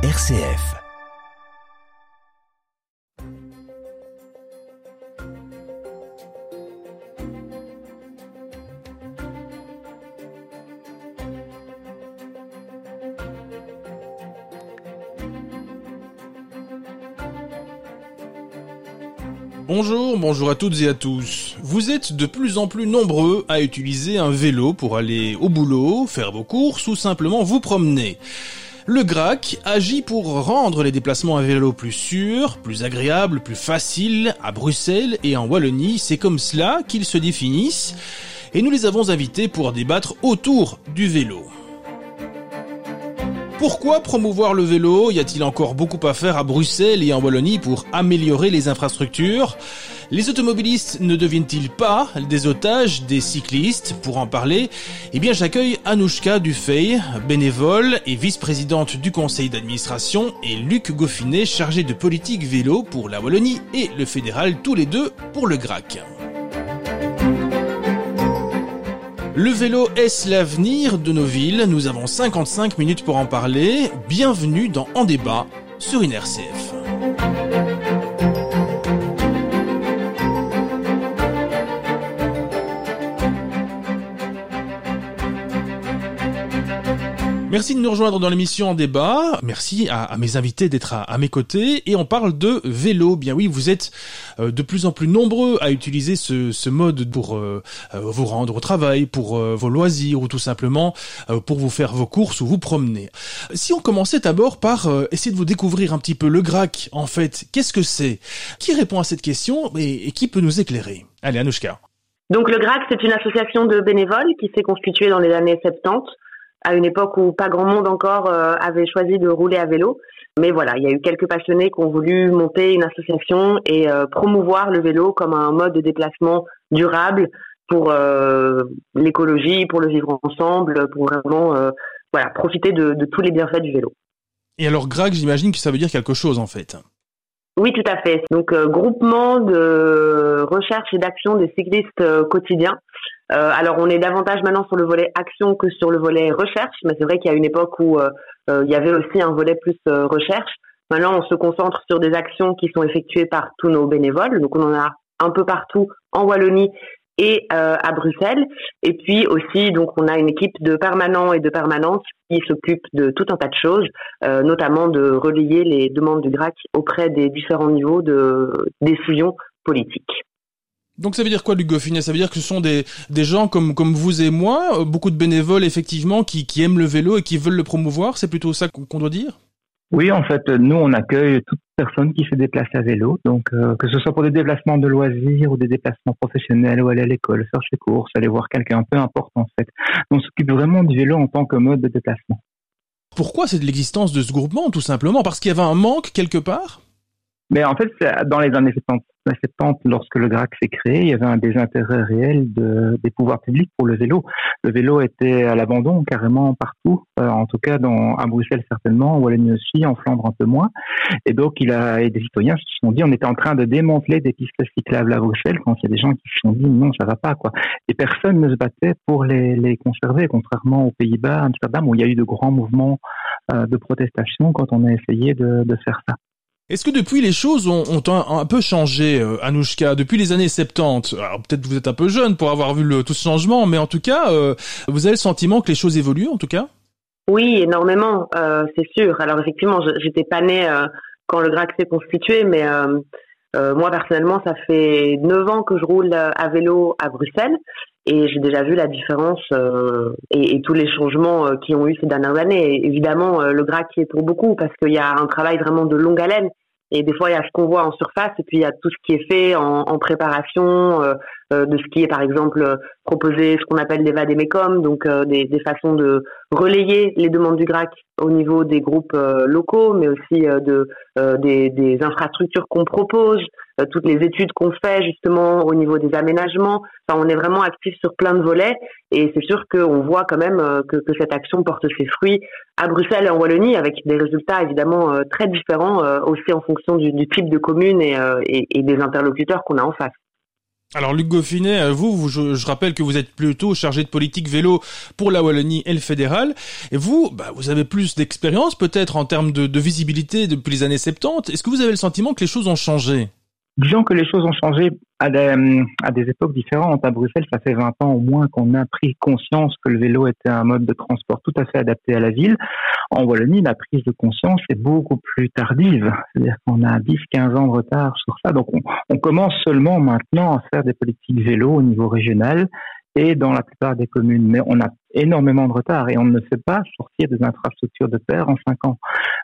RCF. Bonjour, bonjour à toutes et à tous. Vous êtes de plus en plus nombreux à utiliser un vélo pour aller au boulot, faire vos courses ou simplement vous promener. Le GRAC agit pour rendre les déplacements à vélo plus sûrs, plus agréables, plus faciles à Bruxelles et en Wallonie. C'est comme cela qu'ils se définissent et nous les avons invités pour débattre autour du vélo. Pourquoi promouvoir le vélo? Y a-t-il encore beaucoup à faire à Bruxelles et en Wallonie pour améliorer les infrastructures? Les automobilistes ne deviennent-ils pas des otages des cyclistes Pour en parler, eh bien j'accueille Anouchka Dufey, bénévole et vice-présidente du conseil d'administration, et Luc Goffinet, chargé de politique vélo pour la Wallonie et le fédéral, tous les deux pour le GRAC. Le vélo est-ce l'avenir de nos villes? Nous avons 55 minutes pour en parler. Bienvenue dans En débat sur une RCF. Merci de nous rejoindre dans l'émission en débat. Merci à, mes invités d'être à, mes côtés. Et on parle de vélo. Bien oui, vous êtes euh, de plus en plus nombreux à utiliser ce, mode pour euh, euh, vous rendre au travail, pour vos loisirs ou tout simplement pour vous faire vos courses ou vous promener. Si on commençait d'abord par essayer de vous découvrir un petit peu le GRAC, en fait, qu'est-ce que c'est? Qui répond à cette question et, et qui peut nous éclairer? Allez, Anouchka. Donc le GRAC, c'est une association de bénévoles qui s'est constituée dans les années 70 à une époque où pas grand monde encore euh, avait choisi de rouler à vélo. Mais voilà, il y a eu quelques passionnés qui ont voulu monter une association et euh, promouvoir le vélo comme un mode de déplacement durable pour euh, l'écologie, pour le vivre ensemble, pour vraiment voilà profiter de, de, tous les bienfaits du vélo. Et alors, GRAC, j'imagine que ça veut dire quelque chose en fait. Oui, tout à fait. Donc, groupement de recherche et d'action des cyclistes quotidiens. Euh, alors, on est davantage maintenant sur le volet action que sur le volet recherche, mais c'est vrai qu'il y a une époque où euh, euh, il y avait aussi un volet plus recherche. Maintenant, on se concentre sur des actions qui sont effectuées par tous nos bénévoles. Donc, on en a un peu partout en Wallonie et à Bruxelles. Et puis aussi, donc, on a une équipe de permanents et de permanentes qui s'occupe de tout un tas de choses, notamment de relayer les demandes du GRAC auprès des différents niveaux de décision politique. Donc ça veut dire quoi, Luc Goffinet Ça veut dire que ce sont des, des gens comme, comme vous et moi, euh, beaucoup de bénévoles effectivement qui, qui aiment le vélo et qui veulent le promouvoir, c'est plutôt ça qu'on doit dire? Oui, en fait, nous on accueille toute personne qui se déplace à vélo, donc euh, que ce soit pour des déplacements de loisirs ou des déplacements professionnels ou aller à l'école, faire ses courses, aller voir quelqu'un, peu importe en fait. On s'occupe vraiment du vélo en tant que mode de déplacement. Pourquoi c'est de l'existence de ce groupement, tout simplement? Parce qu'il y avait un manque quelque part? Mais en fait, dans les années 70, 70, lorsque le GRAC s'est créé, il y avait un désintérêt réel de, des pouvoirs publics pour le vélo. Le vélo était à l'abandon carrément partout, euh, en tout cas dans, à Bruxelles certainement, en Wallonie aussi, en Flandre un peu moins. Et donc, il a, et des citoyens se sont dit, on était en train de démanteler des pistes cyclables à Bruxelles quand il y a des gens qui se sont dit, non, ça va pas, quoi. Et personne ne se battait pour les, les conserver, contrairement aux Pays-Bas, Amsterdam, où il y a eu de grands mouvements euh, de protestation quand on a essayé de, de faire ça. Est-ce que depuis les choses ont, un, peu changé, euh, Anouchka, depuis les années 70 Alors peut-être vous êtes un peu jeune pour avoir vu tout ce changement, mais en tout cas, euh, vous avez le sentiment que les choses évoluent, en tout cas? Oui, énormément, euh, c'est sûr. Alors effectivement, j'étais pas née quand le GRAC s'est constitué, mais moi personnellement, ça fait 9 ans que je roule à vélo à Bruxelles et j'ai déjà vu la différence et, et, tous les changements qui ont eu ces dernières années. Évidemment, le GRAC est pour beaucoup parce qu'il y a un travail vraiment de longue haleine et des fois, il y a ce qu'on voit en surface, et puis il y a tout ce qui est fait en, en préparation, euh, euh, de ce qui est par exemple proposé, ce qu'on appelle des vadémécom, donc euh, des, façons de relayer les demandes du GRAC au niveau des groupes locaux, mais aussi de des, infrastructures qu'on propose, toutes les études qu'on fait justement au niveau des aménagements. Enfin, on est vraiment actif sur plein de volets, et c'est sûr qu'on voit quand même que, que cette action porte ses fruits à Bruxelles et en Wallonie, avec des résultats évidemment euh, très différents, euh, aussi en fonction du, type de commune euh, et, des interlocuteurs qu'on a en face. Alors Luc Goffinet, euh, vous, je, rappelle que vous êtes plutôt chargé de politique vélo pour la Wallonie et le fédéral. Et vous, bah, vous avez plus d'expérience peut-être en termes de, visibilité depuis les années 70. Est-ce que vous avez le sentiment que les choses ont changé? Disons que les choses ont changé à des, à des, époques différentes. À Bruxelles, ça fait 20 ans au moins qu'on a pris conscience que le vélo était un mode de transport tout à fait adapté à la ville. En Wallonie, la prise de conscience est beaucoup plus tardive. C'est-à-dire qu'on a 10-15 ans de retard sur ça. Donc on, on, commence seulement maintenant à faire des politiques vélo au niveau régional et dans la plupart des communes. Mais on a énormément de retard et on ne sait pas sortir des infrastructures de terre en 5 ans.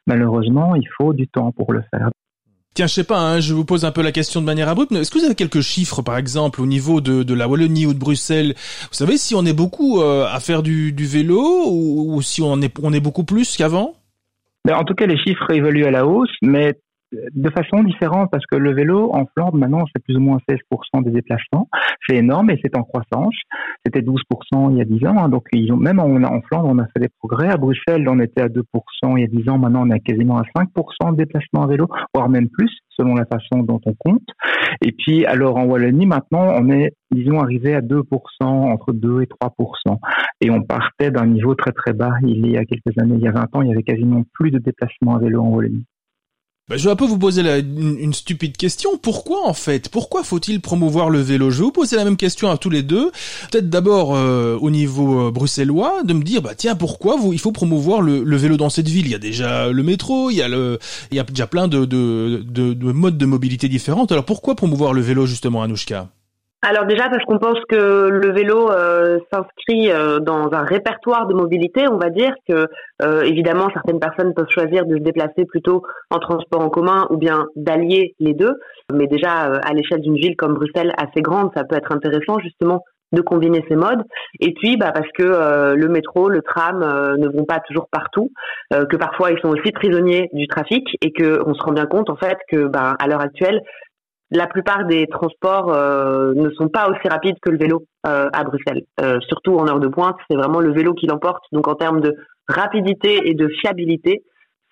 Malheureusement, il faut du temps pour le faire. Tiens, je sais pas, hein, je vous pose un peu la question de manière abrupte, mais est-ce que vous avez quelques chiffres, par exemple, au niveau de, de la Wallonie ou de Bruxelles? Vous savez si on est beaucoup euh, à faire du, vélo ou, ou, si on est, on est beaucoup plus qu'avant? Ben, En tout cas, les chiffres évoluent à la hausse, mais de façon différente parce que le vélo en Flandre maintenant c'est plus ou moins 16% des déplacements. C'est énorme et c'est en croissance. C'était 12% il y a 10 ans. Hein. donc ils ont, même en, en, Flandre on a fait des progrès. À Bruxelles on était à 2% il y a 10 ans. Maintenant on est quasiment à 5% de déplacements à vélo, voire même plus selon la façon dont on compte. Et puis alors en Wallonie maintenant on est disons arrivé à 2%, entre 2 et 3%. Et on partait d'un niveau très très bas il y a quelques années. Il y a 20 ans il y avait quasiment plus de déplacements à vélo en Wallonie. Bah, je vais un peu vous poser une, stupide question. Pourquoi en fait? Pourquoi faut-il promouvoir le vélo? Je vais vous poser la même question à tous les deux. Peut-être d'abord euh, au niveau euh, bruxellois, de me dire bah tiens pourquoi il faut promouvoir le, vélo dans cette ville? Il y a déjà le métro, il y a le, il y a déjà plein de, de, de, de modes de mobilité différentes. Alors pourquoi promouvoir le vélo justement, Anouchka? Alors déjà parce qu'on pense que le vélo euh, s'inscrit euh, dans un répertoire de mobilité, on va dire que euh, évidemment certaines personnes peuvent choisir de se déplacer plutôt en transport en commun ou bien d'allier les deux, mais déjà à l'échelle d'une ville comme Bruxelles assez grande, ça peut être intéressant justement de combiner ces modes. Et puis bah parce que le métro, le tram ne vont pas toujours partout, que parfois ils sont aussi prisonniers du trafic et que on se rend bien compte en fait que bah à l'heure actuelle la plupart des transports euh, ne sont pas aussi rapides que le vélo euh, à Bruxelles. Euh, surtout en heure de pointe, c'est vraiment le vélo qui l'emporte. Donc en termes de rapidité et de fiabilité,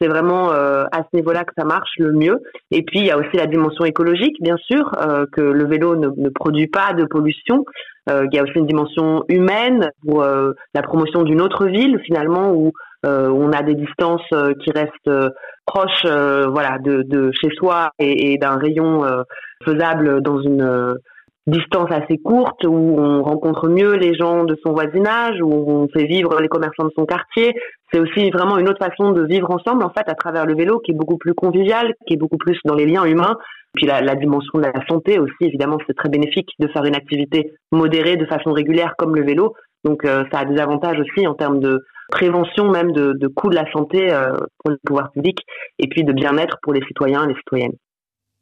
c'est vraiment à ce niveau-là que ça marche le mieux. Et puis il y a aussi la dimension écologique, bien sûr, que le vélo ne, ne, produit pas de pollution. il y a aussi une dimension humaine pour la promotion d'une autre ville finalement où on a des distances qui restent proches, voilà, de, de, chez soi et, et d'un rayon faisable dans une euh, distance assez courte où on rencontre mieux les gens de son voisinage, où on fait vivre les commerçants de son quartier. C'est aussi vraiment une autre façon de vivre ensemble en fait à travers le vélo qui est beaucoup plus convivial, qui est beaucoup plus dans les liens humains. Puis la, la dimension de la santé aussi, évidemment, c'est très bénéfique de faire une activité modérée de façon régulière comme le vélo. Donc euh, ça a des avantages aussi en termes de prévention même de, coûts de la santé euh, pour le pouvoir public et puis de bien-être pour les citoyens et les citoyennes.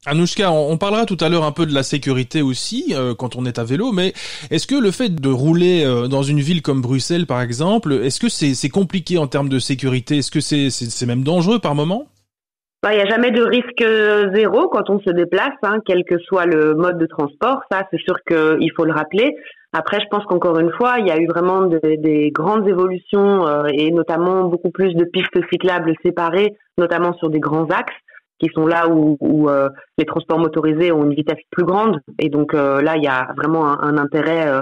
Anouchka, on parlera tout à l'heure un peu de la sécurité aussi euh, quand on est à vélo, mais est-ce que le fait de rouler dans une ville comme Bruxelles par exemple, est-ce que c'est compliqué en termes de sécurité? Est-ce que c'est même dangereux par moment? Bah, il n'y a jamais de risque zéro quand on se déplace, hein, quel que soit le mode de transport. Ça, c'est sûr qu'il faut le rappeler. Après, je pense qu'encore une fois, il y a eu vraiment des grandes évolutions euh, et notamment beaucoup plus de pistes cyclables séparées, notamment sur des grands axes qui sont là où, où euh, les transports motorisés ont une vitesse plus grande. Et donc euh, là, il y a vraiment un, intérêt euh,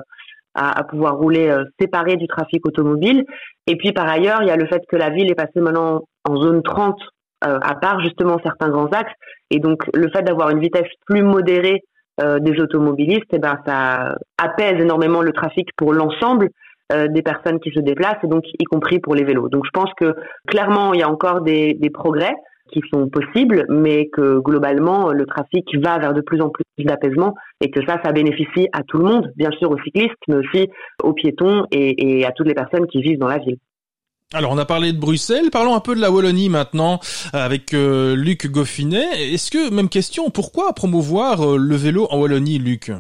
à, à, pouvoir rouler séparé du trafic automobile. Et puis par ailleurs, il y a le fait que la ville est passée maintenant en zone 30, à part justement certains grands axes. Et donc le fait d'avoir une vitesse plus modérée des automobilistes, eh ben, ça apaise énormément le trafic pour l'ensemble. des personnes qui se déplacent et donc y compris pour les vélos. Donc je pense que clairement il y a encore des, des progrès qui sont possibles, mais que globalement, le trafic va vers de plus en plus d'apaisement et que ça, ça bénéficie à tout le monde, bien sûr aux cyclistes, mais aussi aux piétons et, à toutes les personnes qui vivent dans la ville. Alors on a parlé de Bruxelles, parlons un peu de la Wallonie maintenant avec euh, Luc Goffinet. Est-ce que, même question, pourquoi promouvoir euh, le vélo en Wallonie, Luc?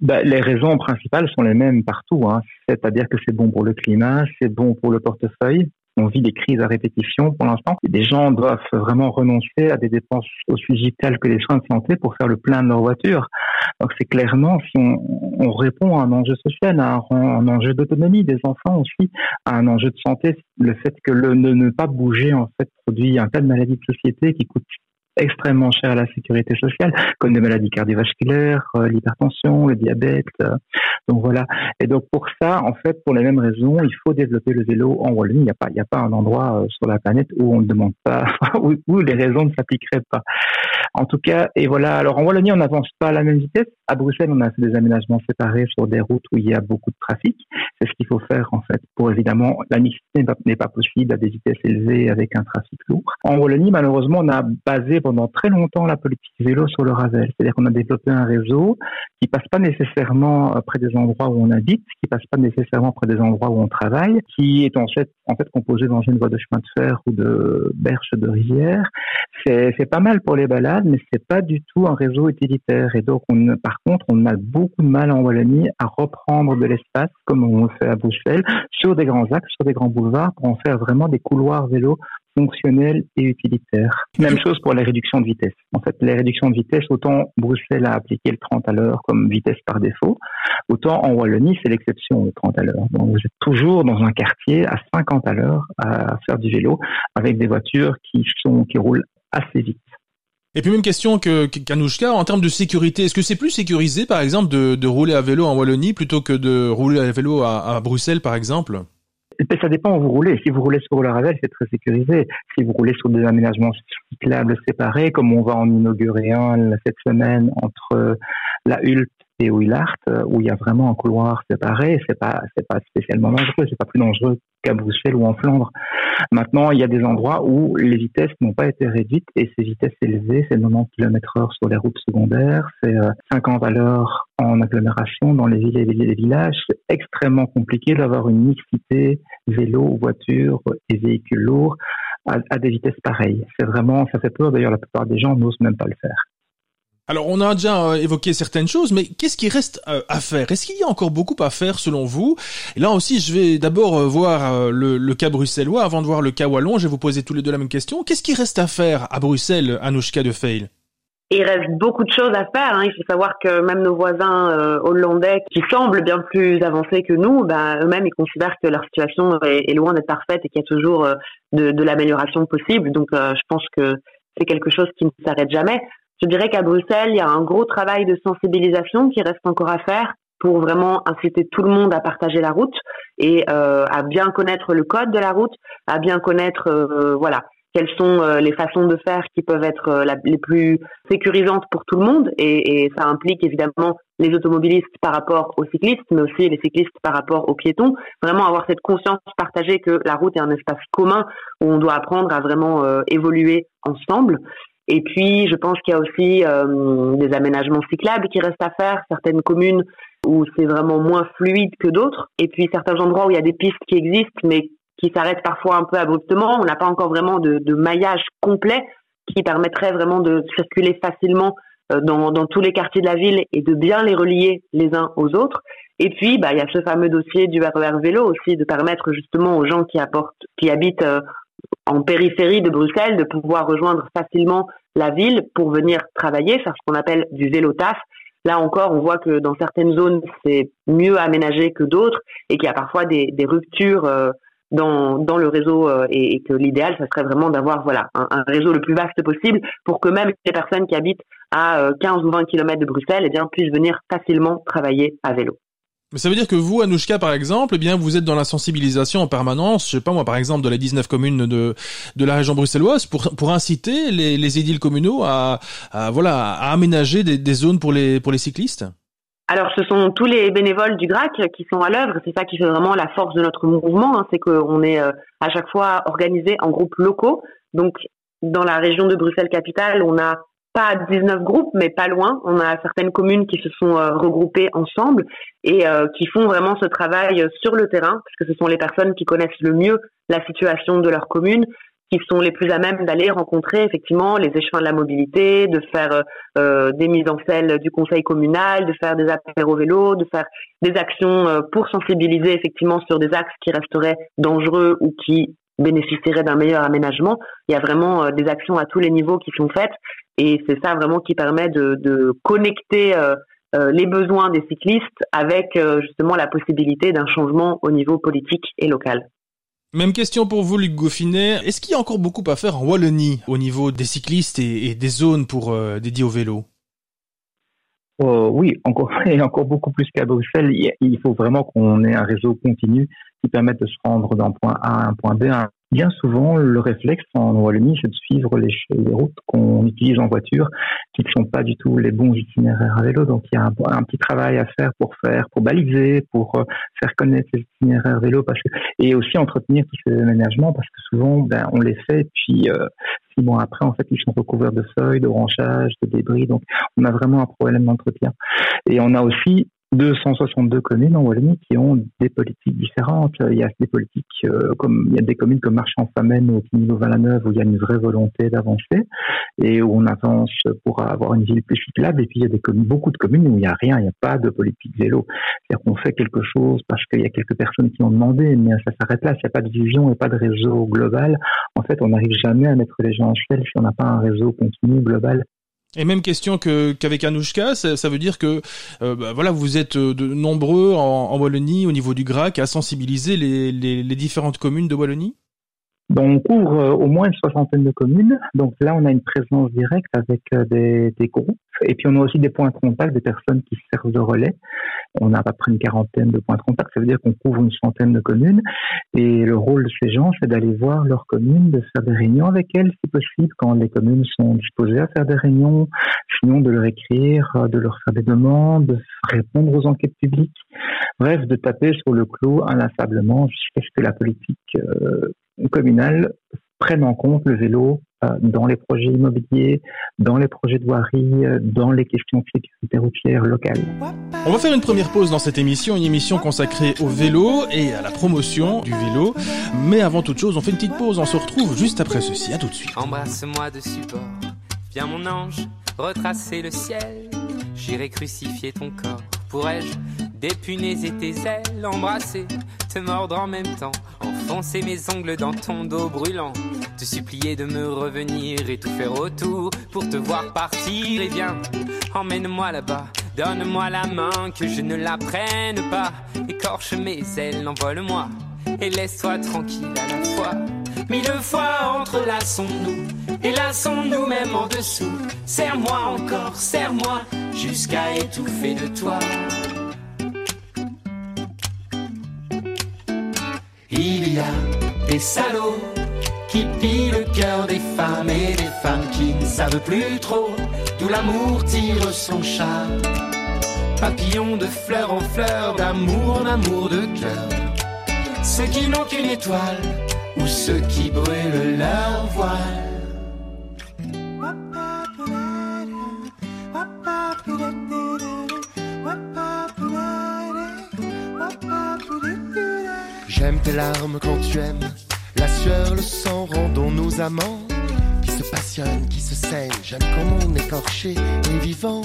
Bah, les raisons principales sont les mêmes partout. Hein. C'est-à-dire que c'est bon pour le climat, c'est bon pour le portefeuille, on vit des crises à répétition pour l'instant. Des gens doivent vraiment renoncer à des dépenses aussi vitales que les soins de santé pour faire le plein de leur voiture. Donc c'est clairement, si on, on, répond à un enjeu social, à un, enjeu d'autonomie des enfants aussi, à un enjeu de santé, le fait que le ne, ne pas bouger en fait produit un tas de maladies de société qui coûtent extrêmement cher à la sécurité sociale, comme des maladies cardiovasculaires, euh, l'hypertension, le diabète. Euh, donc voilà. Et donc pour ça, en fait, pour les mêmes raisons, il faut développer le vélo en Wallonie. Il n'y a pas, il n'y a pas un endroit euh, sur la planète où on ne demande pas, où, où les raisons ne s'appliqueraient pas. En tout cas, et voilà. Alors en Wallonie, on n'avance pas à la même vitesse. À Bruxelles, on a fait des aménagements séparés sur des routes où il y a beaucoup de trafic. C'est ce qu'il faut faire en fait pour évidemment la mixité n'est pas possible à des vitesses élevées avec un trafic lourd. En Wallonie, malheureusement, on a basé pendant très longtemps la politique vélo sur le Ravel. C'est-à-dire qu'on a développé un réseau qui passe pas nécessairement près des endroits où on habite, qui passe pas nécessairement près des endroits où on travaille, qui est en fait, en fait composé dans une voie de chemin de fer ou de berges de rivière. C'est pas mal pour les balades, mais c'est pas du tout un réseau utilitaire. Et donc, on, par contre, on a beaucoup de mal en Wallonie à reprendre de l'espace, comme on le fait à Bruxelles, sur des grands axes, sur des grands boulevards, pour en faire vraiment des couloirs vélo fonctionnels et utilitaires. Même chose pour les réductions de vitesse. En fait, les réductions de vitesse, autant Bruxelles a appliqué le 30 à l'heure comme vitesse par défaut, autant en Wallonie, c'est l'exception, le 30 à l'heure. Donc, vous êtes toujours dans un quartier à 50 à l'heure à faire du vélo avec des voitures qui sont, qui roulent assez vite. Et puis même question que qu'Anouchka, en termes de sécurité, est-ce que c'est plus sécurisé par exemple de, rouler à vélo en Wallonie plutôt que de rouler à vélo à Bruxelles par exemple? Ça dépend où vous roulez. Si vous roulez sur le Ravel, c'est très sécurisé. Si vous roulez sur des aménagements cyclables séparés, comme on va en inaugurer un cette semaine entre la Hulpe et Willart, euh, où il y a vraiment un couloir séparé, c'est pas c'est pas spécialement dangereux, c'est pas plus dangereux qu'à Bruxelles ou en Flandre. Maintenant, il y a des endroits où les vitesses n'ont pas été réduites et ces vitesses élevées, c'est 90 km heure sur les routes secondaires, c'est 50 euh, à l'heure en agglomération dans les villes et les villages. C'est extrêmement compliqué d'avoir une mixité vélo, voiture et véhicules lourds à, à des vitesses pareilles. C'est vraiment, ça fait peur. D'ailleurs, la plupart des gens n'osent même pas le faire. Alors on a déjà euh, évoqué certaines choses, mais qu'est-ce qui reste euh, à faire? Est-ce qu'il y a encore beaucoup à faire selon vous? Et là aussi, je vais d'abord euh, voir le, cas bruxellois avant de voir le cas wallon. Je vais vous poser tous les deux la même question. Qu'est-ce qui reste à faire à Bruxelles, Anouchka de Fail il reste beaucoup de choses à faire. Hein. Il faut savoir que même nos voisins hollandais, qui semblent bien plus avancés que nous, bah, eux-mêmes, ils considèrent que leur situation est, loin d'être parfaite et qu'il y a toujours de, de l'amélioration possible. Donc, je pense que c'est quelque chose qui ne s'arrête jamais. Je dirais qu'à Bruxelles, il y a un gros travail de sensibilisation qui reste encore à faire pour vraiment inciter tout le monde à partager la route et euh, à bien connaître le code de la route, à bien connaître euh, voilà quelles sont euh, les façons de faire qui peuvent être les plus sécurisantes pour tout le monde et, et, ça implique évidemment les automobilistes par rapport aux cyclistes, mais aussi les cyclistes par rapport aux piétons. Vraiment avoir cette conscience partagée que la route est un espace commun où on doit apprendre à vraiment évoluer ensemble. Et puis, je pense qu'il y a aussi euh, des aménagements cyclables qui restent à faire. Certaines communes où c'est vraiment moins fluide que d'autres. Et puis, certains endroits où il y a des pistes qui existent, mais qui s'arrêtent parfois un peu abruptement. On n'a pas encore vraiment de, de, maillage complet qui permettrait vraiment de circuler facilement euh, dans, dans, tous les quartiers de la ville et de bien les relier les uns aux autres. Et puis, bah, il y a ce fameux dossier du RER vélo aussi, de permettre justement aux gens qui apportent, qui habitent euh, en périphérie de Bruxelles, de pouvoir rejoindre facilement la ville pour venir travailler, faire ce qu'on appelle du vélo taf. Là encore, on voit que dans certaines zones, c'est mieux aménagé que d'autres et qu'il y a parfois des, ruptures euh, dans, le réseau euh, et, que l'idéal, ça serait vraiment d'avoir voilà un, un, réseau le plus vaste possible pour que même les personnes qui habitent à 15 euh, ou 20 km de Bruxelles eh bien, puissent venir facilement travailler à vélo. Mais ça veut dire que vous, Anouchka, par exemple, eh bien, vous êtes dans la sensibilisation en permanence, je sais pas moi, par exemple, dans les 19 communes de, de la région bruxelloise, pour, pour inciter les, les édiles communaux à, voilà, à aménager des, des zones pour les, pour les cyclistes? Alors, ce sont tous les bénévoles du GRAC qui sont à l'œuvre. C'est ça qui fait vraiment la force de notre mouvement. Hein. C'est qu'on est euh, à chaque fois organisé en groupes locaux. Donc, dans la région de Bruxelles-Capitale, on a pas 19 groupes, mais pas loin. On a certaines communes qui se sont euh, regroupées ensemble et euh, qui font vraiment ce travail sur le terrain, puisque ce sont les personnes qui connaissent le mieux la situation de leur commune, qui sont les plus à même d'aller rencontrer effectivement les échelons de la mobilité, de faire euh, des mises en scène du conseil communal, de faire des apéros vélo, de faire des actions pour sensibiliser effectivement sur des axes qui resteraient dangereux ou qui bénéficieraient d'un meilleur aménagement. Il y a vraiment des actions à tous les niveaux qui sont faites et c'est ça vraiment qui permet de, connecter euh, euh, les besoins des cyclistes avec euh, justement la possibilité d'un changement au niveau politique et local. Même question pour vous, Luc Goffinet. Est-ce qu'il y a encore beaucoup à faire en Wallonie au niveau des cyclistes et, des zones pour euh, dédiées au vélo? Oh, Oui, encore, et encore beaucoup plus qu'à Bruxelles. Il faut vraiment qu'on ait un réseau continu qui permette de se rendre d'un point A à un point B bien souvent, le réflexe en Wallonie, c'est de suivre les, routes qu'on utilise en voiture, qui ne sont pas du tout les bons itinéraires à vélo. Donc, il y a un, petit travail à faire pour faire, pour baliser, pour euh, faire connaître ces itinéraires vélo, parce que, et aussi entretenir tous ces aménagements, parce que souvent, ben, on les fait, puis euh, six mois après, en fait, ils sont recouverts de feuilles, de branchages, de débris. Donc, on a vraiment un problème d'entretien. Et on a aussi 262 communes en Wallonie qui ont des politiques différentes. Il y a des politiques euh, comme il y a des communes comme Marchand-Famenne ou niveau Valaneuve où il y a une vraie volonté d'avancer et où on avance pour avoir une ville plus cyclable. Et puis il y a des communes, beaucoup de communes où il n'y a rien, il n'y a pas de politique vélo. C'est-à-dire qu'on fait quelque chose parce qu'il y a quelques personnes qui ont demandé, mais ça s'arrête là. S'il n'y a pas de vision et pas de réseau global, en fait, on n'arrive jamais à mettre les gens en selle si on n'a pas un réseau continu global et même question que qu'avec Anouchka, ça, veut dire que euh, bah, voilà, vous êtes euh, de nombreux en, Wallonie au niveau du GRAC à sensibiliser les, les différentes communes de Wallonie? On couvre euh, au moins une soixantaine de communes. Donc là, on a une présence directe avec euh, des, des, groupes. Et puis, on a aussi des points de contact, des personnes qui servent de relais. On a à peu près une quarantaine de points de contact. Ça veut dire qu'on couvre une centaine de communes. Et le rôle de ces gens, c'est d'aller voir leurs communes, de faire des réunions avec elles, si possible, quand les communes sont disposées à faire des réunions. Sinon, de leur écrire, euh, de leur faire des demandes, de répondre aux enquêtes publiques. Bref, de taper sur le clou inlassablement jusqu'à ce que la politique communales prennent en compte le vélo euh, dans les projets immobiliers, dans les projets de voirie, euh, dans les questions de sécurité routière locale. On va faire une première pause dans cette émission, une émission consacrée au vélo et à la promotion du vélo. Mais avant toute chose, on fait une petite pause, on se retrouve juste après ceci. À tout de suite. Embrasse-moi de support, viens mon ange, retracer le ciel. J'irai crucifier ton corps, pourrais-je dépunaiser tes ailes, embrasser, te mordre en même temps Foncer mes ongles dans ton dos brûlant, te supplier de me revenir et tout faire autour pour te voir partir. Et viens, emmène-moi là-bas, donne-moi la main, que je ne la prenne pas. Écorche mes ailes, envole-moi et laisse-toi tranquille à la fois. Mille fois entrelaçons-nous et lassons-nous même en dessous. Serre-moi encore, serre-moi jusqu'à étouffer de toi. Il y a des salauds qui pillent le cœur des femmes et des femmes qui ne savent plus trop d'où l'amour tire son chat. Papillons de fleur en fleur, d'amour en amour de cœur. Ceux qui n'ont qu'une étoile ou ceux qui brûlent leur voile. Tes larmes quand tu aimes, la sueur, le sang, rendons nous amants qui se passionnent, qui se saignent. J'aime quand on écorché et vivant.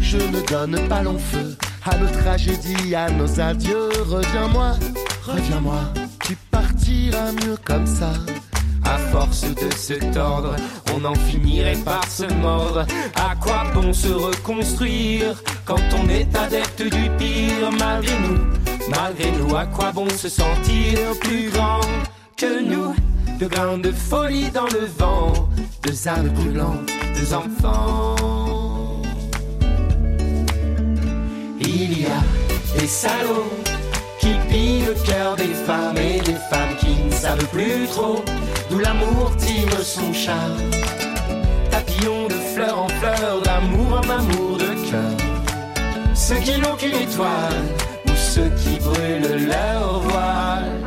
Je ne donne pas long feu à nos tragédies, à nos adieux. Reviens-moi, reviens-moi, tu partiras mieux comme ça. À force de se tordre, on en finirait par se mordre. À quoi bon se reconstruire quand on est adepte du pire malgré nous? Malgré nous, à quoi bon se sentir plus grand que nous? De grains de folie dans le vent, deux âmes brûlantes, deux enfants. Il y a des salauds qui pillent le cœur des femmes et des femmes qui ne savent plus trop d'où l'amour tire son charme. Papillons de fleur en fleur, d'amour en amour de cœur. Ceux qui n'ont qu'une étoile ceux qui brûlent leur voile.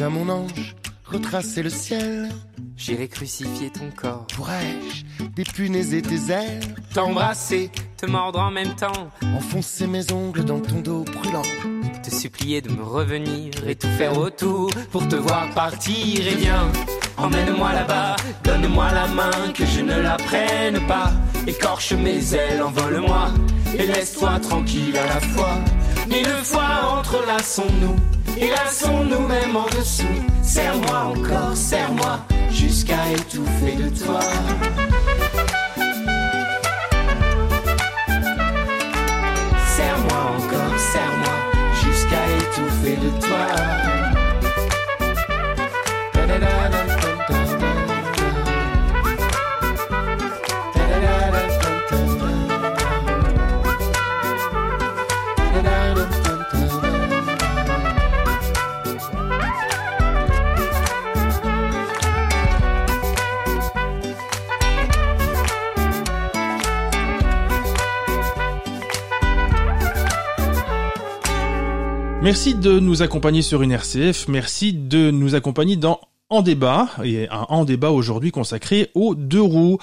Viens mon ange, retracer le ciel. J'irai crucifier ton corps. Pourrais-je dépunaiser tes ailes? T'embrasser, te mordre en même temps. Enfoncer mes ongles dans ton dos brûlant. Te supplier de me revenir et tout faire autour pour te voir partir. Et viens, emmène-moi là-bas, donne-moi la main que je ne la prenne pas. Écorche mes ailes, envole-moi et laisse-toi tranquille à la fois. Mille fois entrelaçons-nous et laissons-nous même en dessous. Serre-moi encore, serre-moi jusqu'à étouffer de toi. Serre-moi encore, serre-moi jusqu'à étouffer de toi. Merci de nous accompagner sur une RCF. Merci de nous accompagner dans En débat, et un En débat aujourd'hui consacré aux deux roues,